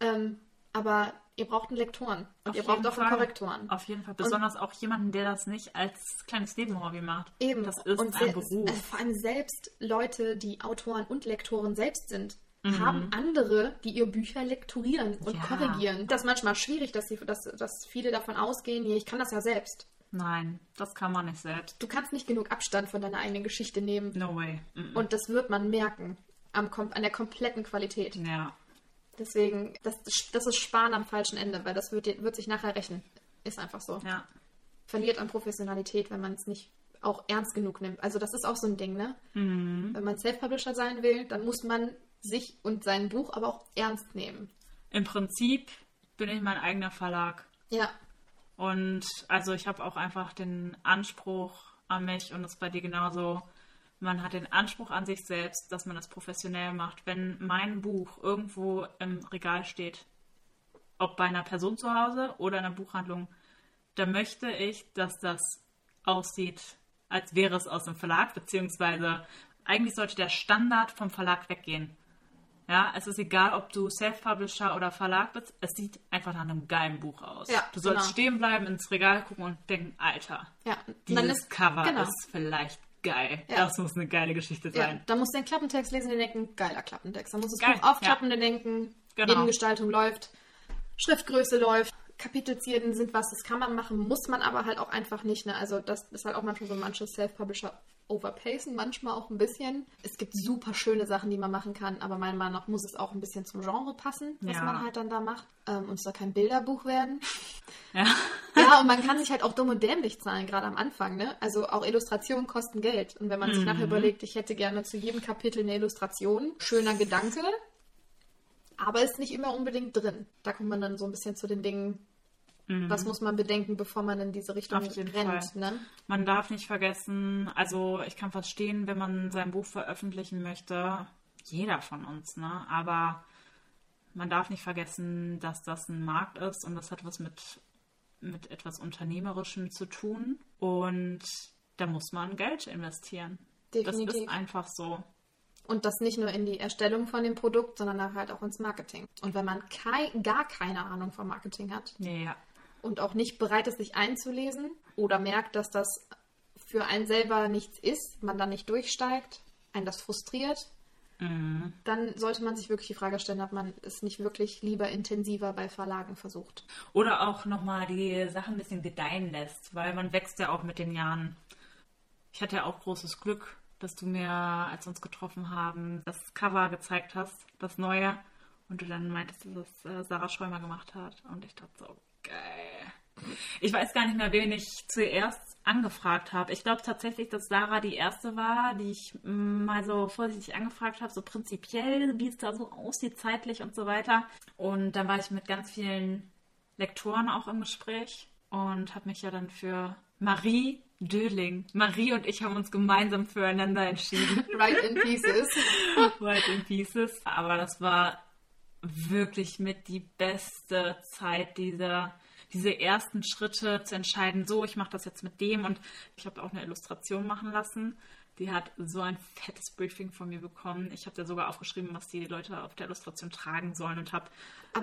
Ähm, aber ihr braucht einen Lektoren und Auf ihr braucht auch einen. Korrektoren. Auf jeden Fall. Besonders auch jemanden, der das nicht als kleines Nebenhobby macht. Eben. Das ist und ein Beruf. äh, vor allem selbst Leute, die Autoren und Lektoren selbst sind, Mhm. haben andere, die ihr Bücher lektorieren und Ja. korrigieren. Das ist manchmal schwierig, dass, sie, dass, dass viele davon ausgehen, ich kann das ja selbst. Nein, das kann man nicht selbst. Du kannst nicht genug Abstand von deiner eigenen Geschichte nehmen. No way. Mm Und das wird man merken am, an der kompletten Qualität. -mm. Ja. Deswegen, das, das ist Sparen am falschen Ende, weil das wird, wird sich nachher rächen. Ist einfach so. Ja. verliert an Professionalität, wenn man es nicht auch ernst genug nimmt. Also das ist auch so ein Ding, ne? Mhm. Wenn man Self-Publisher sein will, dann muss man sich und sein Buch aber auch ernst nehmen. Im Prinzip bin ich mein eigener Verlag. Ja, Und also ich habe auch einfach den Anspruch an mich und das ist bei dir genauso. Man hat den Anspruch an sich selbst, dass man das professionell macht. Wenn mein Buch irgendwo im Regal steht, ob bei einer Person zu Hause oder in einer Buchhandlung, dann möchte ich, dass das aussieht, als wäre es aus dem Verlag, beziehungsweise eigentlich sollte der Standard vom Verlag weggehen. Ja, es ist egal, ob du Self-Publisher oder Verlag bist, es sieht einfach nach einem geilen Buch aus. Ja, du sollst genau. stehen bleiben, ins Regal gucken und denken, Alter, ja. Dieses ist, Cover genau. ist vielleicht geil. Ja. Das muss eine geile Geschichte Ja, sein. da muss den Klappentext lesen und denken, geiler Klappentext. Da muss das Geil, Buch aufklappen und denken, Genau. Nebengestaltung läuft, Schriftgröße läuft, Kapitelzierden sind was, das kann man machen, muss man aber halt auch einfach nicht. Ne? Also das ist halt auch manchmal so manche Self-Publisher overpacen, manchmal auch ein bisschen. Es gibt super schöne Sachen, die man machen kann, aber meiner Meinung nach muss es auch ein bisschen zum Genre passen, was Ja. man halt dann da macht. Ähm, und es soll kein Bilderbuch werden. Ja. Ja, und man kann sich halt auch dumm und dämlich zahlen, gerade am Anfang. Ne? Also auch Illustrationen kosten Geld. Und wenn man sich nachher überlegt, ich hätte gerne zu jedem Kapitel eine Illustration, schöner Gedanke, aber ist nicht immer unbedingt drin. Da kommt man dann so ein bisschen zu den Dingen, was muss man bedenken, bevor man in diese Richtung rennt. Ne? Man darf nicht vergessen, also ich kann verstehen, wenn man sein Buch veröffentlichen möchte, jeder von uns, ne? Aber man darf nicht vergessen, dass das ein Markt ist und das hat was mit, mit etwas Unternehmerischem zu tun. Und da muss man Geld investieren. Das Definitiv. ist einfach so. Und das nicht nur in die Erstellung von dem Produkt, sondern halt auch ins Marketing. Und wenn man kei gar keine Ahnung vom Marketing hat, Ja. und auch nicht bereit ist, sich einzulesen oder merkt, dass das für einen selber nichts ist, man dann nicht durchsteigt, einen das frustriert, dann sollte man sich wirklich die Frage stellen, ob man es nicht wirklich lieber intensiver bei Verlagen versucht. Oder auch nochmal die Sachen ein bisschen gedeihen lässt, weil man wächst ja auch mit den Jahren. Ich hatte ja auch großes Glück, dass du mir, als wir uns getroffen haben, das Cover gezeigt hast, das neue. Und du dann meintest, dass es äh, Sarah Schäumer gemacht hat. Und ich dachte so, geil. Ich weiß gar nicht mehr, wen ich zuerst angefragt habe. Ich glaube tatsächlich, dass Sarah die erste war, die ich mm, mal so vorsichtig angefragt habe, so prinzipiell, wie es da so aussieht, zeitlich und so weiter. Und dann war ich mit ganz vielen Lektoren auch im Gespräch und habe mich ja dann für Marie Döling. Marie und ich haben uns gemeinsam füreinander entschieden. Right in pieces. White in Pieces. Aber das war wirklich mit die beste Zeit dieser diese ersten Schritte zu entscheiden, so, ich mache das jetzt mit dem und ich habe auch eine Illustration machen lassen. Die hat so ein fettes Briefing von mir bekommen. Ich habe da sogar aufgeschrieben, was die Leute auf der Illustration tragen sollen und habe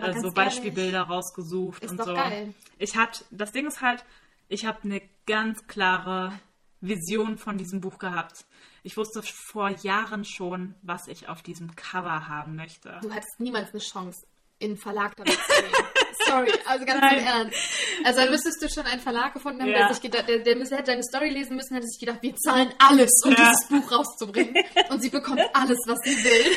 äh, so Beispielbilder rausgesucht ist und doch so. geil. Ich hatte, das Ding ist halt, ich habe eine ganz klare Vision von diesem Buch gehabt. Ich wusste vor Jahren schon, was ich auf diesem Cover haben möchte. Du hattest niemals eine Chance, in Verlag damit zu gehen. Sorry, also ganz im Ernst. Also dann müsstest du schon einen Verlag gefunden haben, Ja. der sich gedacht, der, der müsste, hätte deine Story lesen müssen, hätte sich gedacht, wir zahlen alles, um Ja. dieses Buch rauszubringen. Und sie bekommt alles, was sie will.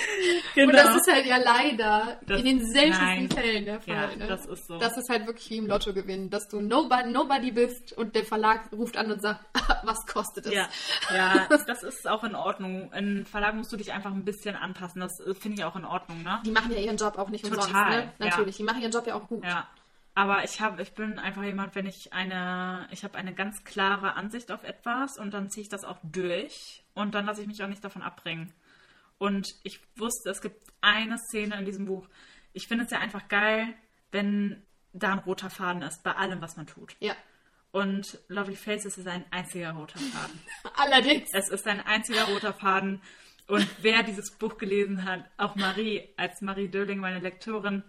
Genau. Und das ist halt ja leider Das- in den seltensten. Fällen der Fall. Ja, ne? das ist so. Das ist halt wirklich wie im Lotto gewinnen, dass du nobody, nobody bist und der Verlag ruft an und sagt, was kostet es? Ja, ja, das ist auch in Ordnung. In Verlag musst du dich einfach ein bisschen anpassen. Das äh, finde ich auch in Ordnung, ne? Die machen ja ihren Job auch nicht umsonst, Total, ne? ja. Natürlich, die machen ihren Job ja auch gut. Ja. Aber ich habe, ich bin einfach jemand, wenn ich eine, ich habe eine ganz klare Ansicht auf etwas und dann ziehe ich das auch durch und dann lasse ich mich auch nicht davon abbringen. Und ich wusste, es gibt eine Szene in diesem Buch. Ich finde es ja einfach geil, wenn da ein roter Faden ist bei allem, was man tut. Ja. Und Lovely Faces ist ein einziger roter Faden. Allerdings. Es ist ein einziger roter Faden. Und wer dieses Buch gelesen hat, auch Marie, als Marie Döling, meine Lektorin,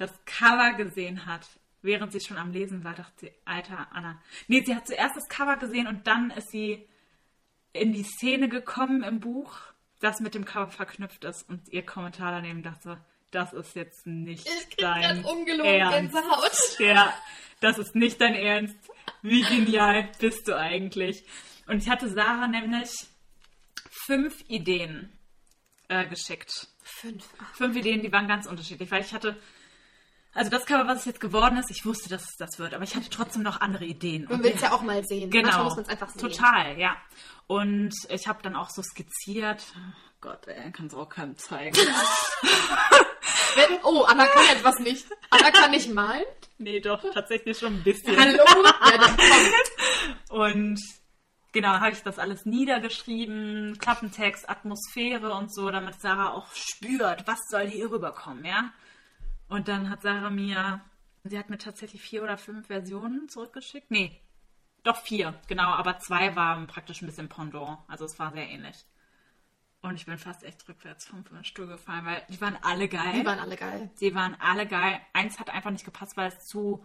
das Cover gesehen hat, während sie schon am Lesen war, dachte sie, Alter, Anna. Nee, sie hat zuerst das Cover gesehen und dann ist sie in die Szene gekommen im Buch, das mit dem Cover verknüpft ist. Und ihr Kommentar daneben dachte, das ist jetzt nicht Ich dein ungelogen Ernst. Gänsehaut. Ja, das ist nicht dein Ernst. Wie genial bist du eigentlich? Und ich hatte Sarah nämlich fünf Ideen äh, geschickt. Fünf. Fünf Ideen, die waren ganz unterschiedlich, weil ich hatte, also das Cover, was es jetzt geworden ist, ich wusste, dass es das wird, aber ich hatte trotzdem noch andere Ideen. Man will es ja auch mal sehen. Manchmal Genau. muss man es einfach sehen. Total, ja. Und ich habe dann auch so skizziert. Oh Gott, ey, kann es auch keinem zeigen. Wenn, oh, Anna kann etwas nicht. Anna kann nicht malen. nee, doch, tatsächlich schon ein bisschen. Hallo? Ja, dann komm. Und genau, habe ich das alles niedergeschrieben, Klappentext, Atmosphäre und so, damit Sarah auch spürt, was soll hier rüberkommen, ja. Und dann hat Sarah mir, sie hat mir tatsächlich vier oder fünf Versionen zurückgeschickt. Nee, doch vier, genau, aber zwei waren praktisch ein bisschen Pendant, also es war sehr ähnlich. Und ich bin fast echt rückwärts vom Stuhl gefallen, weil die waren alle geil. Die waren alle geil. Sie waren alle geil. Eins hat einfach nicht gepasst, weil es zu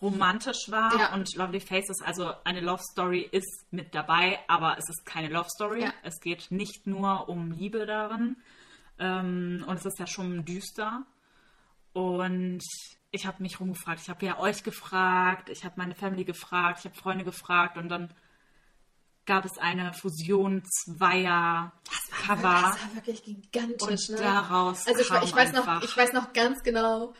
romantisch war. Ja. Und Lovely Faces, also eine Love Story ist mit dabei, aber es ist keine Love Story. Ja. Es geht nicht nur um Liebe darin. Ähm, und es ist ja schon düster. Und ich habe mich rumgefragt. Ich habe ja euch gefragt, ich habe meine Family gefragt, ich habe Freunde gefragt und dann gab es eine Fusion zweier Cover. Das war wirklich gigantisch. Und ne? daraus Also ich, kam ich, weiß noch, ich weiß noch ganz genau,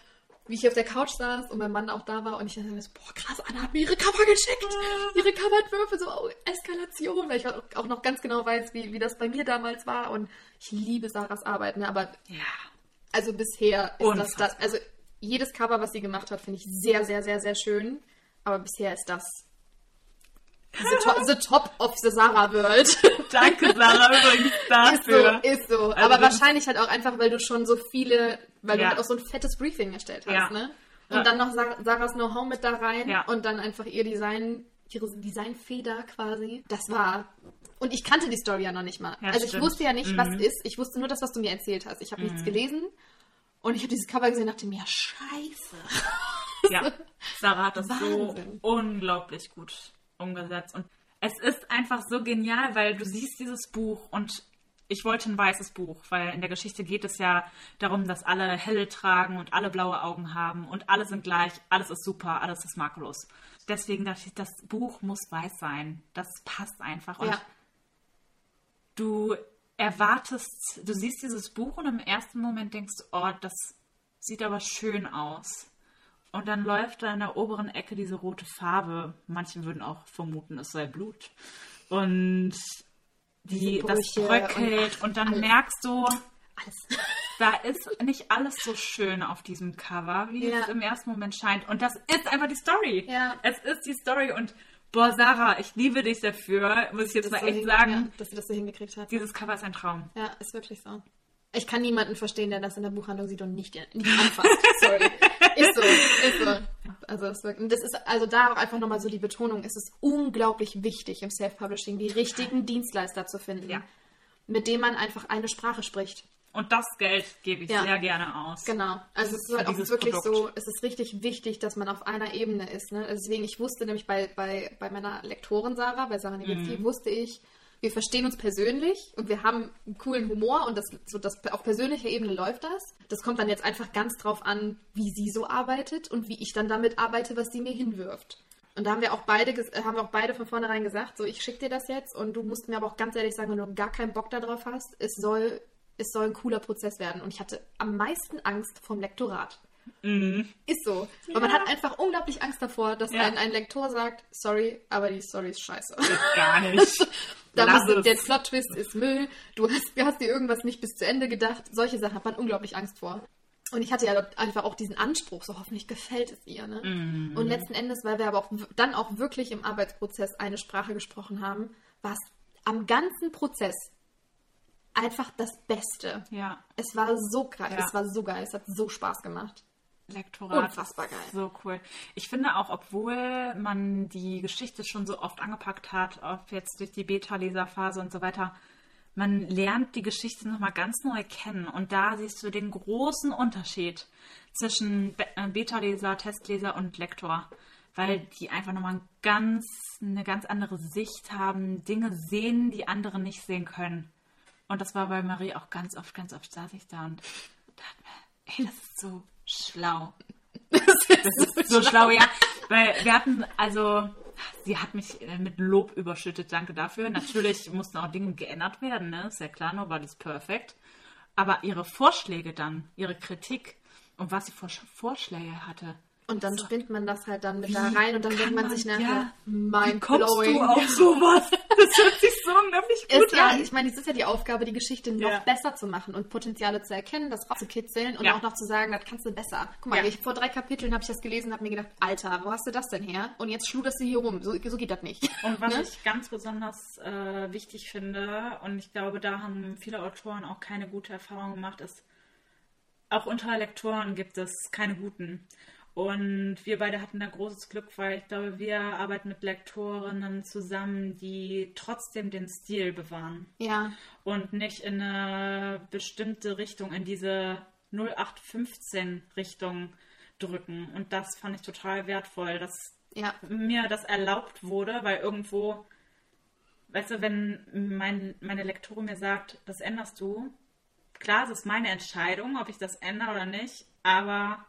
wie ich auf der Couch saß und mein Mann auch da war und ich dachte mir so, boah krass, Anna hat mir ihre Cover geschickt. Ihre Coverentwürfe, so oh, Eskalation. Weil ich auch auch noch ganz genau weiß, wie, wie das bei mir damals war und ich liebe Sarahs Arbeit. Ne? Aber Ja. Also bisher ist das, Unfassbar. das, also jedes Cover, was sie gemacht hat, finde ich sehr, sehr, sehr, sehr schön. Aber bisher ist das the top, the top of the Sarah World. Danke, Sarah, übrigens Ist so, dafür. ist so. Also Aber das wahrscheinlich halt auch einfach, weil du schon so viele, weil du Ja. halt auch so ein fettes Briefing erstellt hast, Ja. ne? Und Ja. dann noch Sa- Sarahs Know-how mit da rein und dann einfach ihr Design, ihre Designfeder quasi. Das war. Und ich kannte die Story ja noch nicht mal. Ja, also ich stimmt. wusste ja nicht, Mhm. was ist. Ich wusste nur das, was du mir erzählt hast. Ich habe nichts gelesen. Und ich habe dieses Cover gesehen und dachte mir, scheiße. Ja, Sarah hat das Wahnsinn. so unglaublich gut umgesetzt. Und es ist einfach so genial, weil du siehst dieses Buch und ich wollte ein weißes Buch, weil in der Geschichte geht es ja darum, dass alle helle tragen und alle blaue Augen haben und alle sind gleich, alles ist super, alles ist makellos. Deswegen dachte ich, das Buch muss weiß sein. Das passt einfach. Und Ja. du erwartest, du siehst dieses Buch und im ersten Moment denkst du, oh, das sieht aber schön aus. Und dann läuft da in der oberen Ecke diese rote Farbe. Manche würden auch vermuten, es sei Blut. Und die, das bröckelt und, dann alles. merkst du, Alles. Da ist nicht alles so schön auf diesem Cover, wie Ja. es im ersten Moment scheint. Und das ist einfach die Story. Ja. Es ist die Story. Und boah, Sarah, ich liebe dich dafür, muss ich jetzt Das mal so echt sagen. ja, dass sie das so hingekriegt hat. Dieses Cover ist ein Traum. Ja, ist wirklich so. Ich kann niemanden verstehen, der das in der Buchhandlung sieht und nicht, nicht anfasst. Sorry. Ist so, ist so. Also das, ist also da auch einfach nochmal so die Betonung, es ist unglaublich wichtig im Self-Publishing, die richtigen Dienstleister zu finden, Ja. mit dem man einfach eine Sprache spricht. Und das Geld gebe ich Ja. sehr gerne aus. Genau. Also es ist halt auch wirklich Produkt. so, es ist richtig wichtig, dass man auf einer Ebene ist. Ne? Deswegen, ich wusste nämlich bei, bei, bei meiner Lektorin Sarah, bei Sarah Niewinski, Mhm. wusste ich, wir verstehen uns persönlich und wir haben einen coolen Humor und das, so das, auf persönlicher Ebene läuft das. Das kommt dann jetzt einfach ganz drauf an, wie sie so arbeitet und wie ich dann damit arbeite, was sie mir hinwirft. Und da haben wir auch beide, äh, haben wir auch beide von vornherein gesagt, so ich schicke dir das jetzt und du musst mir aber auch ganz ehrlich sagen, wenn du gar keinen Bock darauf hast, es soll, es soll ein cooler Prozess werden. Und ich hatte am meisten Angst vom Lektorat. Ist so. Weil man hat einfach unglaublich Angst davor, dass Ja. ein, ein Lektor sagt, sorry, aber die Story ist scheiße. Geht gar nicht. Da Lass muss, es. der Plot-Twist ist Müll, du hast, du hast dir irgendwas nicht bis zu Ende gedacht. Solche Sachen hat man unglaublich Angst vor. Und ich hatte ja einfach auch diesen Anspruch, so hoffentlich gefällt es ihr. Ne? Mhm. Und letzten Endes, weil wir aber auch dann auch wirklich im Arbeitsprozess eine Sprache gesprochen haben, war es am ganzen Prozess einfach das Beste. Ja, Es war so geil, Ja. es war so geil, es hat so Spaß gemacht. Lektorat. Unfassbar geil. So cool. Ich finde auch, obwohl man die Geschichte schon so oft angepackt hat, ob jetzt durch die Beta-Leserphase und so weiter, man lernt die Geschichte nochmal ganz neu kennen. Und da siehst du den großen Unterschied zwischen Be- äh, Beta-Leser, Testleser und Lektor. Weil die einfach nochmal ganz, eine ganz andere Sicht haben, Dinge sehen, die andere nicht sehen können. Und das war bei Marie auch ganz oft, ganz oft saß ich da und dachte mir, ey, das ist so schlau. Das ist so schlau, ja. Weil wir hatten, also, sie hat mich äh, mit Lob überschüttet, danke dafür. Natürlich mussten auch Dinge geändert werden, ne? Ist ja klar, nobody's perfect. Aber ihre Vorschläge dann, ihre Kritik und was sie für Vorschläge hatte, Und dann spinnt man das halt dann mit da rein und dann denkt man man- sich ja. nachher, Wie mind kommst blowing. du auf sowas? Das hört sich so unglaublich gut Ist, ja, an. ich meine, es ist ja die Aufgabe, die Geschichte noch Ja. besser zu machen und Potenziale zu erkennen, das rauszukitzeln und Ja. auch noch zu sagen, das kannst du besser. Guck mal, Ja. ich, vor drei Kapiteln habe ich das gelesen und habe mir gedacht, Alter, wo hast du das denn her? Und jetzt schluderst du hier rum. So, so geht das nicht. Und was Ne? ich ganz besonders äh, wichtig finde, und ich glaube, da haben viele Autoren auch keine gute Erfahrung gemacht, ist, auch unter Lektoren gibt es keine guten. Und wir beide hatten da großes Glück, weil ich glaube, wir arbeiten mit Lektorinnen zusammen, die trotzdem den Stil bewahren. Ja, und nicht in eine bestimmte Richtung, in diese 0815-Richtung drücken. Und das fand ich total wertvoll, dass ja, mir das erlaubt wurde, weil irgendwo, weißt du, wenn mein, meine Lektorin mir sagt, das änderst du, klar, es ist meine Entscheidung, ob ich das ändere oder nicht, aber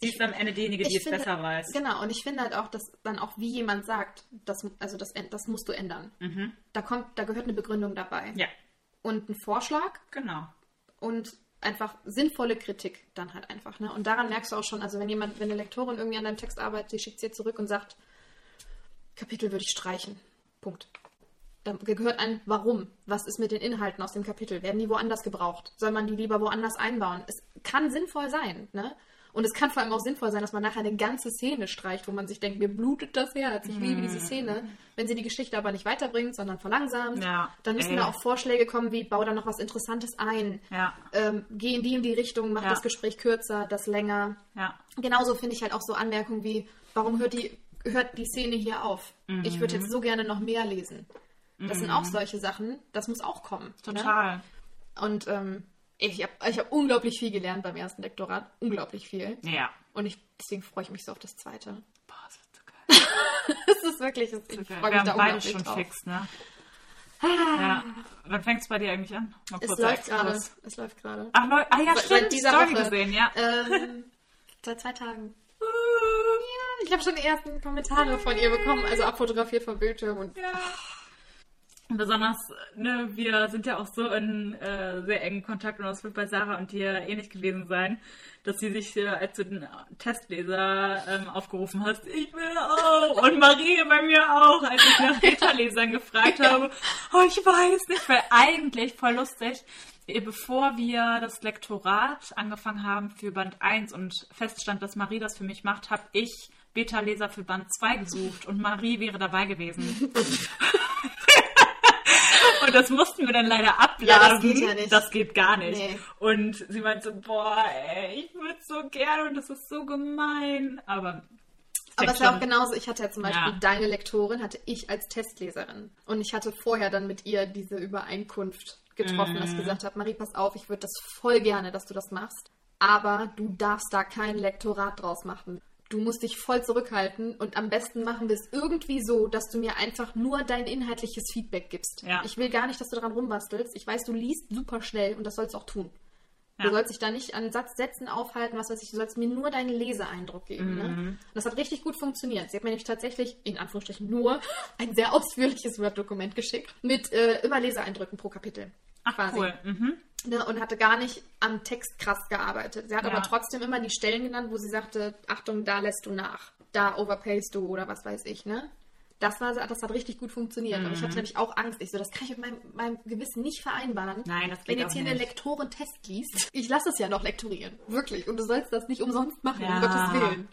Sie ist am Ende diejenige, die es finde- besser weiß. Genau, und ich finde halt auch, dass dann auch wie jemand sagt, das, also das, das musst du ändern. Da kommt, da gehört eine Begründung dabei. Ja, Und ein Vorschlag genau. und einfach sinnvolle Kritik dann halt einfach. Ne? Und daran merkst du auch schon, also wenn jemand, wenn eine Lektorin irgendwie an deinem Text arbeitet, die schickt sie zurück und sagt, Kapitel würde ich streichen. Punkt. Da gehört ein Warum. Was ist mit den Inhalten aus dem Kapitel? Werden die woanders gebraucht? Soll man die lieber woanders einbauen? Es kann sinnvoll sein, ne? Und es kann vor allem auch sinnvoll sein, dass man nachher eine ganze Szene streicht, wo man sich denkt, mir blutet das Herz, ich liebe diese Szene. Wenn sie die Geschichte aber nicht weiterbringt, sondern verlangsamt, Ja, dann müssen ey. da auch Vorschläge kommen, wie bau da noch was Interessantes ein. Ja. Ähm, geh in die in die Richtung, mach Ja. das Gespräch kürzer, das länger. Ja. Genauso finde ich halt auch so Anmerkungen wie, warum hört die, hört die Szene hier auf? Ich würde Mhm. jetzt so gerne noch mehr lesen. Das sind auch solche Sachen, das muss auch kommen. Ne? Total. Und ähm, ich habe ich hab unglaublich viel gelernt beim ersten Lektorat. Unglaublich viel. Ja. Und ich, deswegen freue ich mich so auf das zweite. Boah, das wird so geil. Das ist wirklich, ich So geil. freue Wir mich da haben beide unglaublich schon drauf. fix, ne? Ja. Wann fängt es bei dir eigentlich an? Es läuft gerade. Es läuft gerade. Ach, Leute, ah ja, stimmt, seit dieser Story Woche. gesehen, ja. Ähm, seit zwei Tagen. Ja, ich habe schon die ersten Kommentare von ihr bekommen, also abfotografiert vom Bildschirm und Ja. Besonders, ne, wir sind ja auch so in äh, sehr engen Kontakt und das wird bei Sarah und dir ähnlich gewesen sein, dass sie sich, äh, als du den Testleser ähm, aufgerufen hast, ich will auch und Marie bei mir auch, als ich nach Beta-Lesern gefragt habe, oh, ich weiß nicht, weil eigentlich voll lustig, eh, bevor wir das Lektorat angefangen haben für Band 1 und feststand, dass Marie das für mich macht, habe ich Beta-Leser für Band 2 gesucht und Marie wäre dabei gewesen. Und das mussten wir dann leider abblasen. Ja, das geht ja nicht. Das geht gar nicht. Nee. Und sie meinte so, boah, ey, ich würde so gerne und das ist so gemein. Aber Aber es ja auch genauso, ich hatte ja zum Beispiel Ja. deine Lektorin, hatte ich als Testleserin. Und ich hatte vorher dann mit ihr diese Übereinkunft getroffen, dass ich Mhm. gesagt habe, Marie, pass auf, ich würde das voll gerne, dass du das machst. Aber du darfst da kein Lektorat draus machen. Du musst dich voll zurückhalten und am besten machen wir es irgendwie so, dass du mir einfach nur dein inhaltliches Feedback gibst. Ja. Ich will gar nicht, dass du daran rumbastelst. Ich weiß, du liest super schnell und das sollst du auch tun. Du Ja. sollst dich da nicht an Satz, Sätzen aufhalten, was weiß ich, du sollst mir nur deinen Leseeindruck geben. Ne? Mhm. Und das hat richtig gut funktioniert. Sie hat mir nämlich tatsächlich, in Anführungsstrichen nur, ein sehr ausführliches Word-Dokument geschickt mit äh, immer Leseeindrücken pro Kapitel. Ach, quasi. cool. Mhm. Ne, und hatte gar nicht am Text krass gearbeitet. Sie hat Ja. aber trotzdem immer die Stellen genannt, wo sie sagte, Achtung, da lässt du nach. Da overpayst du oder was weiß ich, ne? Das, war, das hat richtig gut funktioniert. Und ich Mhm. hatte nämlich auch Angst. Ich so, das kann ich mit meinem, meinem Gewissen nicht vereinbaren. Nein, das geht Wenn jetzt hier eine. Lektorin Test liest, ich lasse es ja noch lektorieren. Wirklich. Und du sollst das nicht umsonst machen, Ja. um Gottes Willen.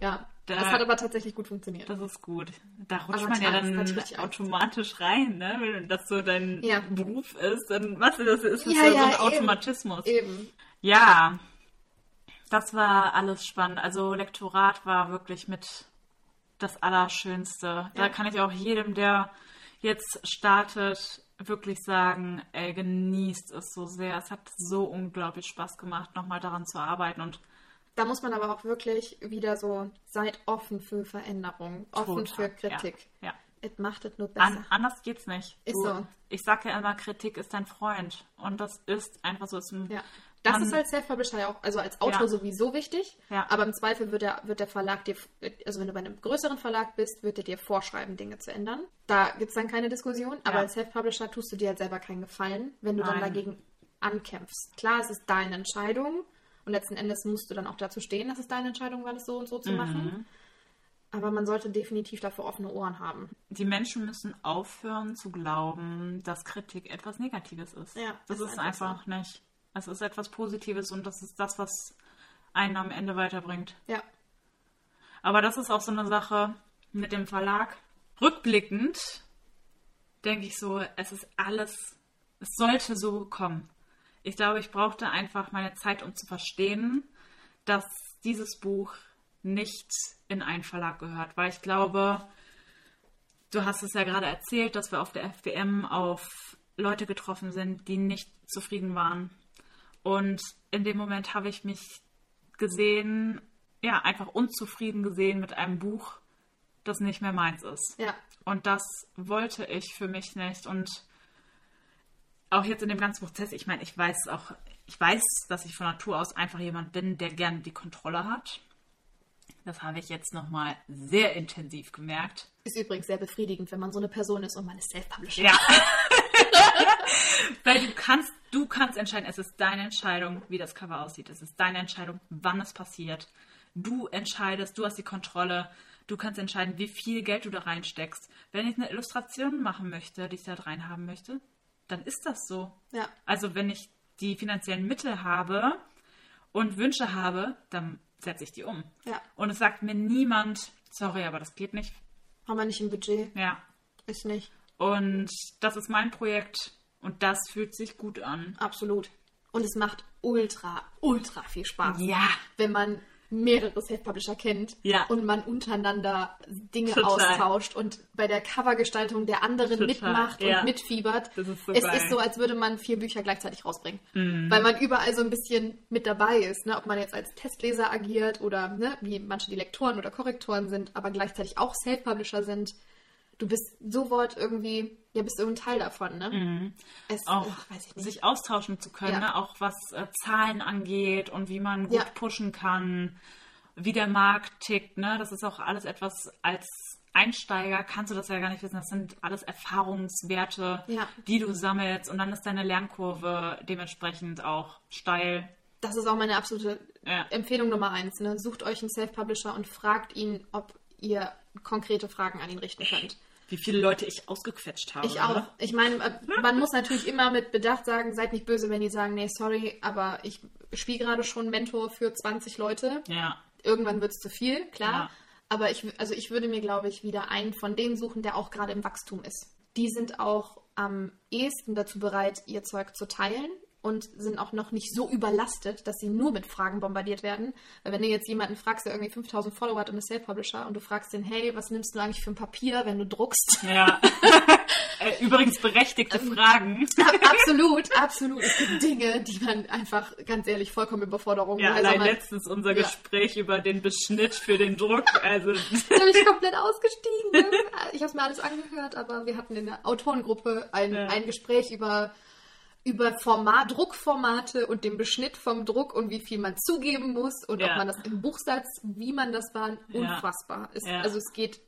Ja, Da- das hat aber tatsächlich gut funktioniert. Das ist gut. Da rutscht Aber man ja dann automatisch rein, ne? Wenn das so dein Ja. Beruf ist, dann was das ist, das Ja, so ja, ein eben. Automatismus. Eben. Ja, das war alles spannend. Also Lektorat war wirklich mit das Allerschönste. Da kann ich auch jedem, der jetzt startet, wirklich sagen, ey, genießt es so sehr. Es hat so unglaublich Spaß gemacht, nochmal daran zu arbeiten und Da muss man aber auch wirklich wieder so, seid offen für Veränderung, offen Total, für Kritik. Ja, ja. Es macht es nur besser. An, anders geht's nicht. Ist so. Ich sage ja immer, Kritik ist dein Freund. Und das ist einfach so. Ein- Ja. Das Man- ist als Self-Publisher ja auch, also als Autor Ja. sowieso wichtig. Ja. Aber im Zweifel wird der, wird der Verlag dir, also wenn du bei einem größeren Verlag bist, wird er dir vorschreiben, Dinge zu ändern. Da gibt es dann keine Diskussion. Aber Ja. als Self-Publisher tust du dir halt selber keinen Gefallen, wenn du dann Nein. dagegen ankämpfst. Klar, es ist deine Entscheidung. Und letzten Endes musst du dann auch dazu stehen, dass es deine Entscheidung war, das so und so Mhm. zu machen. Aber man sollte definitiv dafür offene Ohren haben. Die Menschen müssen aufhören zu glauben, dass Kritik etwas Negatives ist. Ja, das ist ist einfach einfach nicht. Es ist etwas Positives und das ist das, was einen am Ende weiterbringt. Ja. Aber das ist auch so eine Sache mit dem Verlag. Rückblickend denke ich so, es ist alles, es sollte so kommen. Ich glaube, ich brauchte einfach meine Zeit, um zu verstehen, dass dieses Buch nicht in einen Verlag gehört, weil ich glaube, du hast es ja gerade erzählt, dass wir auf der FBM auf Leute getroffen sind, die nicht zufrieden waren. Und in dem Moment habe ich mich gesehen, ja, einfach unzufrieden gesehen mit einem Buch, das nicht mehr meins ist. Ja. Und das wollte ich für mich nicht. Und auch jetzt in dem ganzen Prozess, ich meine, ich weiß auch, ich weiß, dass ich von Natur aus einfach jemand bin, der gerne die Kontrolle hat. Das habe ich jetzt nochmal sehr intensiv gemerkt. Ist übrigens sehr befriedigend, wenn man so eine Person ist und man ist Self-Publisher. Ja. Weil du kannst, du kannst entscheiden, es ist deine Entscheidung, wie das Cover aussieht. Es ist deine Entscheidung, wann es passiert. Du entscheidest, du hast die Kontrolle. Du kannst entscheiden, wie viel Geld du da reinsteckst. Wenn ich eine Illustration machen möchte, die ich da rein haben möchte, dann ist das so. Ja. Also wenn ich die finanziellen Mittel habe und Wünsche habe, dann setze ich die um. Ja. Und es sagt mir niemand, sorry, aber das geht nicht. Haben wir nicht im Budget. Ja. Ist nicht. Und das ist mein Projekt und das fühlt sich gut an. Absolut. Und es macht ultra, ultra viel Spaß. Ja. Wenn man mehrere Self-Publisher kennt Ja. und man untereinander Dinge Total. austauscht und bei der Covergestaltung der anderen Total, mitmacht ja. und mitfiebert. Ist so es geil. Mhm. ist so, als würde man vier Bücher gleichzeitig rausbringen. Weil man überall so ein bisschen mit dabei ist. Ne? Ob man jetzt als Testleser agiert oder ne, wie manche die Lektoren oder Korrektoren sind, aber gleichzeitig auch Self-Publisher sind. Du bist sofort irgendwie, ja, bist du ein Teil davon, ne? Es, auch ach, weiß ich nicht. sich austauschen zu können, Ja. ne? auch was äh, Zahlen angeht und wie man gut Ja. pushen kann, wie der Markt tickt. Ne? Das ist auch alles etwas, als Einsteiger kannst du das ja gar nicht wissen. Das sind alles Erfahrungswerte, Ja. die du sammelst und dann ist deine Lernkurve dementsprechend auch steil. Das ist auch meine absolute Ja. Empfehlung Nummer eins. Ne? Sucht euch einen Self-Publisher und fragt ihn, ob ihr konkrete Fragen an ihn richten könnt. Wie viele Leute ich ausgequetscht habe. Ich auch. Ne? Ich meine, äh, man muss natürlich immer mit Bedacht sagen, seid nicht böse, wenn die sagen, nee, sorry, aber ich spiele gerade schon Mentor für 20 Leute. Ja. Irgendwann wird es zu viel, klar. Ja. Aber ich, also ich würde mir, glaube ich, wieder einen von denen suchen, der auch gerade im Wachstum ist. Die sind auch am ehesten dazu bereit, ihr Zeug zu teilen und sind auch noch nicht so überlastet, dass sie nur mit Fragen bombardiert werden. Weil wenn du jetzt jemanden fragst, der irgendwie 5000 Follower hat und ist Self-Publisher und du fragst den, hey, was nimmst du eigentlich für ein Papier, wenn du druckst? Ja. Äh, Übrigens berechtigte Ähm, Fragen. absolut, absolut. Es gibt Dinge, die man einfach, ganz ehrlich, vollkommen Überforderung. Ja, also allein man, letztens unser Ja. Gespräch über den Beschnitt für den Druck. Also, Da bin ich komplett ausgestiegen. Ne? Ich habe es mir alles angehört, aber wir hatten in der Autorengruppe ein, Ja. ein Gespräch über, über Format, Druckformate und den Beschnitt vom Druck und wie viel man zugeben muss und Ja. ob man das im Buchsatz, wie man das war, Ja. unfassbar. Es, Ja. Also es geht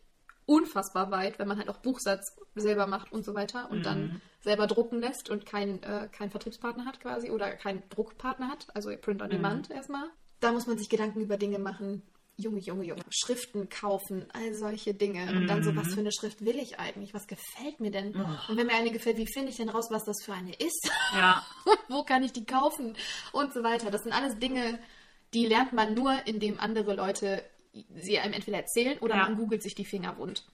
unfassbar weit, wenn man halt auch Buchsatz selber macht und so weiter und Mhm. dann selber drucken lässt und keinen äh, keinen Vertriebspartner hat quasi oder keinen Druckpartner hat, also Print on Mhm. Demand erstmal. Da muss man sich Gedanken über Dinge machen. Junge, Junge, Junge. Schriften kaufen, all solche Dinge. Und dann so, was Mhm. für eine Schrift will ich eigentlich? Was gefällt mir denn? Und wenn mir eine gefällt, wie finde ich denn raus, was das für eine ist? ja. Wo kann ich die kaufen? Und so weiter. Das sind alles Dinge, die lernt man nur, indem andere Leute sie einem entweder erzählen oder Ja. man googelt sich die Finger wund.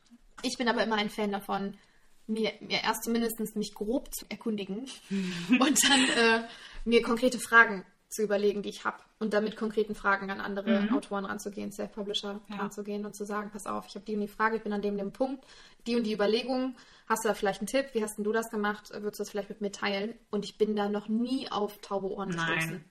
Ich bin aber immer ein Fan davon, mir, mir erst zumindest mich grob zu erkundigen und dann äh, mir konkrete Fragen zu überlegen, die ich habe. Und dann mit konkreten Fragen an andere Autoren ranzugehen, Self-Publisher Mhm. Ja. ranzugehen und zu sagen, pass auf, ich habe die und die Frage, ich bin an dem, dem Punkt, die und die Überlegung. Hast du da vielleicht einen Tipp? Wie hast denn du das gemacht? Würdest du das vielleicht mit mir teilen? Und ich bin da noch nie auf taube Ohren Nein. gestoßen.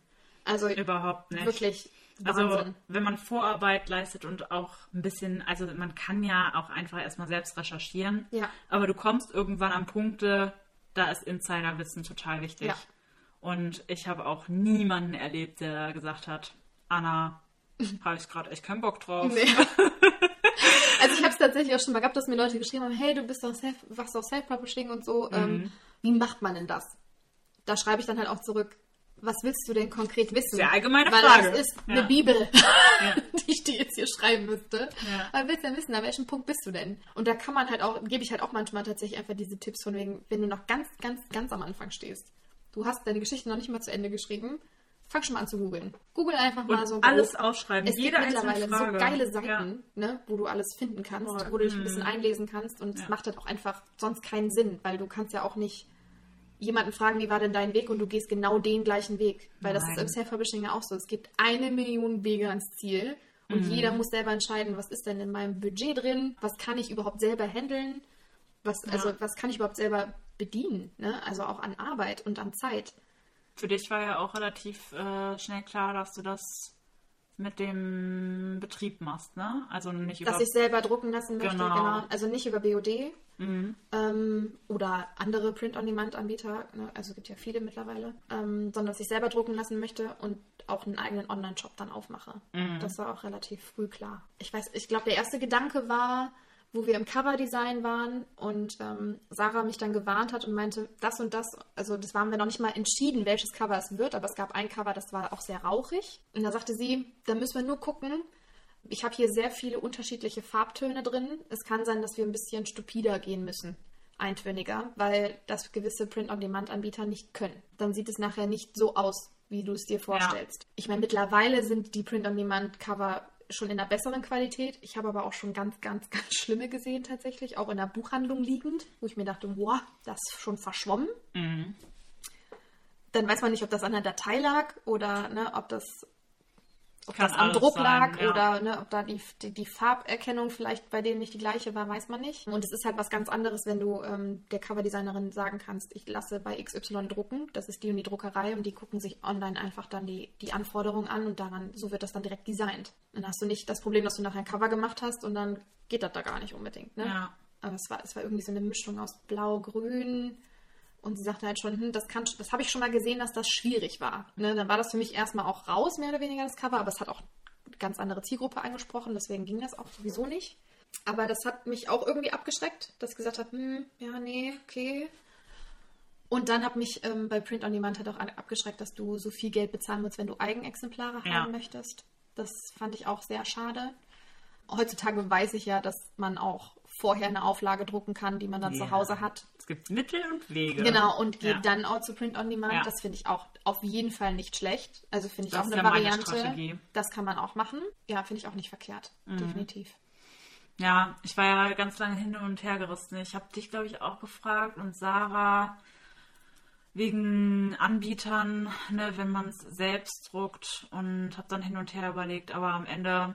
Also Überhaupt nicht. wirklich Also, Wahnsinn. wenn man Vorarbeit leistet und auch ein bisschen, also man kann ja auch einfach erstmal selbst recherchieren. Ja. Aber du kommst irgendwann an Punkte, da ist Insiderwissen total wichtig. Ja. Und ich habe auch niemanden erlebt, der gesagt hat, Anna, habe ich gerade echt keinen Bock drauf. Nee. also ich habe es tatsächlich auch schon mal gehabt, dass mir Leute geschrieben haben, hey, du bist doch Self, was auf Self-Publishing und so. Mhm. Ähm, wie macht man denn das? Da schreibe ich dann halt auch zurück, was willst du denn konkret wissen? Sehr allgemeine Weil Frage. das ist Ja. eine Bibel, die ich dir jetzt hier schreiben müsste. Ja. Aber willst du denn wissen, an welchem Punkt bist du denn? Und da kann man halt auch, gebe ich halt auch manchmal tatsächlich einfach diese Tipps von wegen, wenn du noch ganz, ganz, ganz am Anfang stehst. Du hast deine Geschichte noch nicht mal zu Ende geschrieben. Fang schon mal an zu googeln. Google einfach mal Und so. alles grob. aufschreiben. Es jede gibt mittlerweile Frage. so geile Ja. Seiten, ne, wo du alles finden kannst, Voll. wo du dich ein bisschen einlesen kannst und es Ja. macht halt auch einfach sonst keinen Sinn, weil du kannst ja auch nicht jemanden fragen, wie war denn dein Weg und du gehst genau den gleichen Weg, weil das ist Nein. im Self-Publishing ja auch so. Es gibt eine Million Wege ans Ziel und Mhm. jeder muss selber entscheiden, was ist denn in meinem Budget drin, was kann ich überhaupt selber handeln, was, also was kann ich überhaupt selber bedienen, ne? also auch an Arbeit und an Zeit. Für dich war ja auch relativ äh, schnell klar, dass du das mit dem Betrieb machst, ne? Also nicht über Dass ich selber drucken lassen möchte, Genau. genau. Also nicht über BOD, ähm, oder andere Print-on-Demand-Anbieter, ne? also es gibt ja viele mittlerweile, ähm, sondern dass ich selber drucken lassen möchte und auch einen eigenen Online-Shop dann aufmache. Das war auch relativ früh klar. Ich weiß, ich glaube, der erste Gedanke war, wo wir im Coverdesign waren und ähm, Sarah mich dann gewarnt hat und meinte, das und das, also das waren wir noch nicht mal entschieden, welches Cover es wird, aber es gab ein Cover, das war auch sehr rauchig. Und da sagte sie, da müssen wir nur gucken. Ich habe hier sehr viele unterschiedliche Farbtöne drin. Es kann sein, dass wir ein bisschen stupider gehen müssen, eintöniger, weil das gewisse Print-on-Demand-Anbieter nicht können. Dann sieht es nachher nicht so aus, wie du es dir vorstellst. Ich meine, mittlerweile sind die Print-on-Demand-Cover schon in einer besseren Qualität. Ich habe aber auch schon ganz, ganz, ganz schlimme gesehen tatsächlich, auch in der Buchhandlung liegend, wo ich mir dachte, wow, das ist schon verschwommen. Dann weiß man nicht, ob das an der Datei lag oder ne, ob das, ob Kann das am Druck sein, lag ja. oder ne, ob da die, die, die Farberkennung vielleicht bei denen nicht die gleiche war, weiß man nicht. Und es ist halt was ganz anderes, wenn du ähm, der Coverdesignerin sagen kannst, ich lasse bei XY drucken, das ist die und die Druckerei und die gucken sich online einfach dann die, die Anforderungen an und daran, so wird das dann direkt designt. Dann hast du nicht das Problem, dass du nachher ein Cover gemacht hast und dann geht das da gar nicht unbedingt. Ne? Ja. Aber es war, es war irgendwie so eine Mischung aus Blau, Grün. Und sie sagte halt schon, hm, das, kann, das habe ich schon mal gesehen, dass das schwierig war. Ne, dann war das für mich erstmal auch raus, mehr oder weniger das Cover, aber es hat auch eine ganz andere Zielgruppe angesprochen, deswegen ging das auch sowieso nicht. Aber das hat mich auch irgendwie abgeschreckt, dass ich gesagt habe, hm, ja, nee, okay. Und dann hat mich ähm, bei Print on Demand halt auch abgeschreckt, dass du so viel Geld bezahlen musst, wenn du Eigenexemplare Ja. haben möchtest. Das fand ich auch sehr schade. Heutzutage weiß ich ja, dass man auch vorher eine Auflage drucken kann, die man dann Ja. zu Hause hat. Es gibt Mittel und Wege. Genau, und geht Ja. dann auch zu Print on Demand. Ja. Das finde ich auch auf jeden Fall nicht schlecht. Also finde ich Das auch eine Variante. Strategie. Das kann man auch machen. Ja, finde ich auch nicht verkehrt. Mhm. Definitiv. Ja, ich war ja ganz lange hin und her gerissen. Ich habe dich, glaube ich, auch gefragt und Sarah wegen Anbietern, ne, wenn man es selbst druckt und habe dann hin und her überlegt, aber am Ende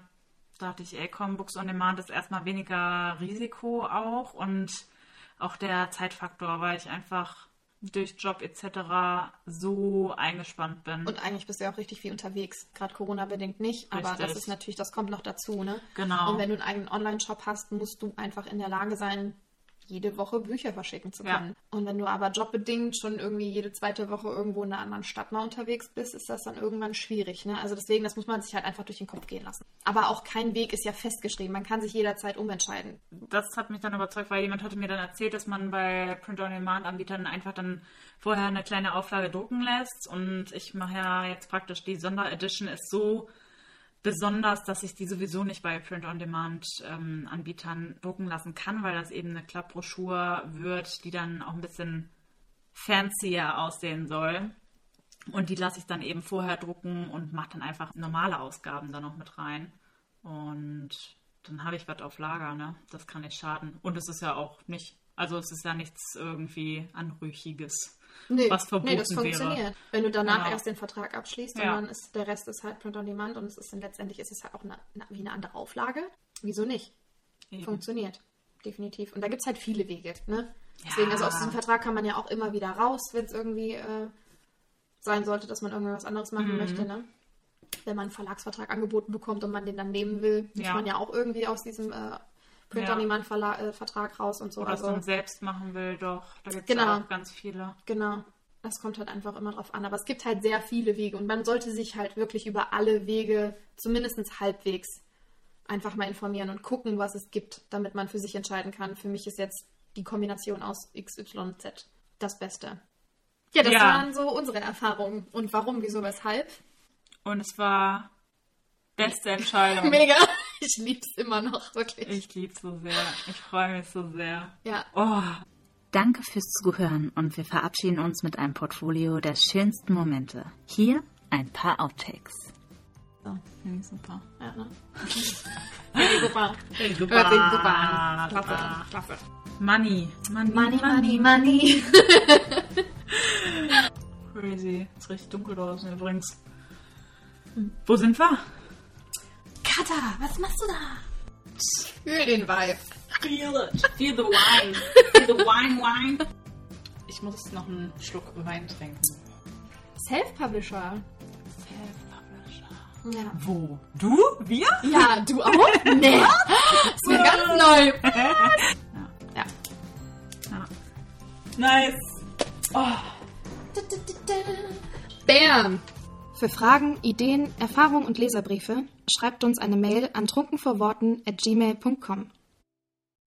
dachte ich, ey, komm, Books on Demand ist erstmal weniger Risiko auch und auch der Zeitfaktor, weil ich einfach durch Job etc. so eingespannt bin. Und eigentlich bist du ja auch richtig viel unterwegs. Gerade Corona-bedingt nicht, aber Richtig. das ist natürlich, das kommt noch dazu, ne? Genau. Und wenn du einen eigenen Online-Shop hast, musst du einfach in der Lage sein, jede Woche Bücher verschicken zu Ja. können. Und wenn du aber jobbedingt schon irgendwie jede zweite Woche irgendwo in einer anderen Stadt mal unterwegs bist, ist das dann irgendwann schwierig. Ne? Also deswegen, das muss man sich halt einfach durch den Kopf gehen lassen. Aber auch kein Weg ist ja festgeschrieben. Man kann sich jederzeit umentscheiden. das hat mich dann überzeugt, weil jemand hatte mir dann erzählt, dass man bei Print-on-Demand-Anbietern einfach dann vorher eine kleine Auflage drucken lässt. Und ich mache ja jetzt praktisch die Sonderedition ist so besonders, dass ich die sowieso nicht bei Print-on-Demand-Anbietern drucken lassen kann, weil das eben eine Klappbroschur wird, die dann auch ein bisschen fancier aussehen soll. Und die lasse ich dann eben vorher drucken und mache dann einfach normale Ausgaben da noch mit rein. Und dann habe ich was auf Lager, ne? Das kann nicht schaden. Und es ist ja auch nicht, also es ist ja nichts irgendwie Anrüchiges, was verboten nee, das funktioniert. wäre. Wenn du danach Genau. erst den Vertrag abschließt Ja. und dann ist der Rest ist halt Print on Demand und es ist dann letztendlich ist es halt auch eine, eine, wie eine andere Auflage. Wieso nicht? Eben. Funktioniert. Definitiv. Und da gibt es halt viele Wege. Ne? Deswegen, also aus diesem Vertrag kann man ja auch immer wieder raus, wenn es irgendwie äh, sein sollte, dass man irgendwas anderes Mhm. machen möchte. Ne? Wenn man einen Verlagsvertrag angeboten bekommt und man den dann nehmen will, muss Ja. man ja auch irgendwie aus diesem äh, Print Ja. on Demand Verla äh, Vertrag raus und so. Oder was also, man selbst machen will, doch. Da gibt es Genau. auch ganz viele. Genau. Das kommt halt einfach immer drauf an. Aber es gibt halt sehr viele Wege und man sollte sich halt wirklich über alle Wege, zumindest halbwegs, einfach mal informieren und gucken, was es gibt, damit man für sich entscheiden kann. Für mich ist jetzt die Kombination aus X, Y, Z das Beste. Ja, das Ja. waren so unsere Erfahrungen. Und warum, wieso, weshalb? Und es war beste Entscheidung. Mega. Ich lieb's immer noch, wirklich. Ich liebe es so sehr. Ich freue mich so sehr. Ja. Oh, Danke fürs Zuhören und wir verabschieden uns mit einem Portfolio der schönsten Momente. Hier ein paar Outtakes. so, finde ich super. ja ne? Finde ich super. Hey, super. Hört sich super an. Klasse, klasse. Money. Money, Money, money, money. Crazy. Ist richtig dunkel draußen übrigens. Wo sind wir? Kata, was machst du da? Fühl den Vibe. Feel it. Feel the wine. Feel the wine, wine. Ich muss noch einen Schluck Wein trinken. Self-Publisher. Self-Publisher. Ja. Wo? Du? Wir? Ja, du auch? Nee. Das ist mir ganz neu. Ja. Nice. Bam! Für Fragen, Ideen, Erfahrungen und Leserbriefe schreibt uns eine Mail an trunkenvorworten at gmail.com.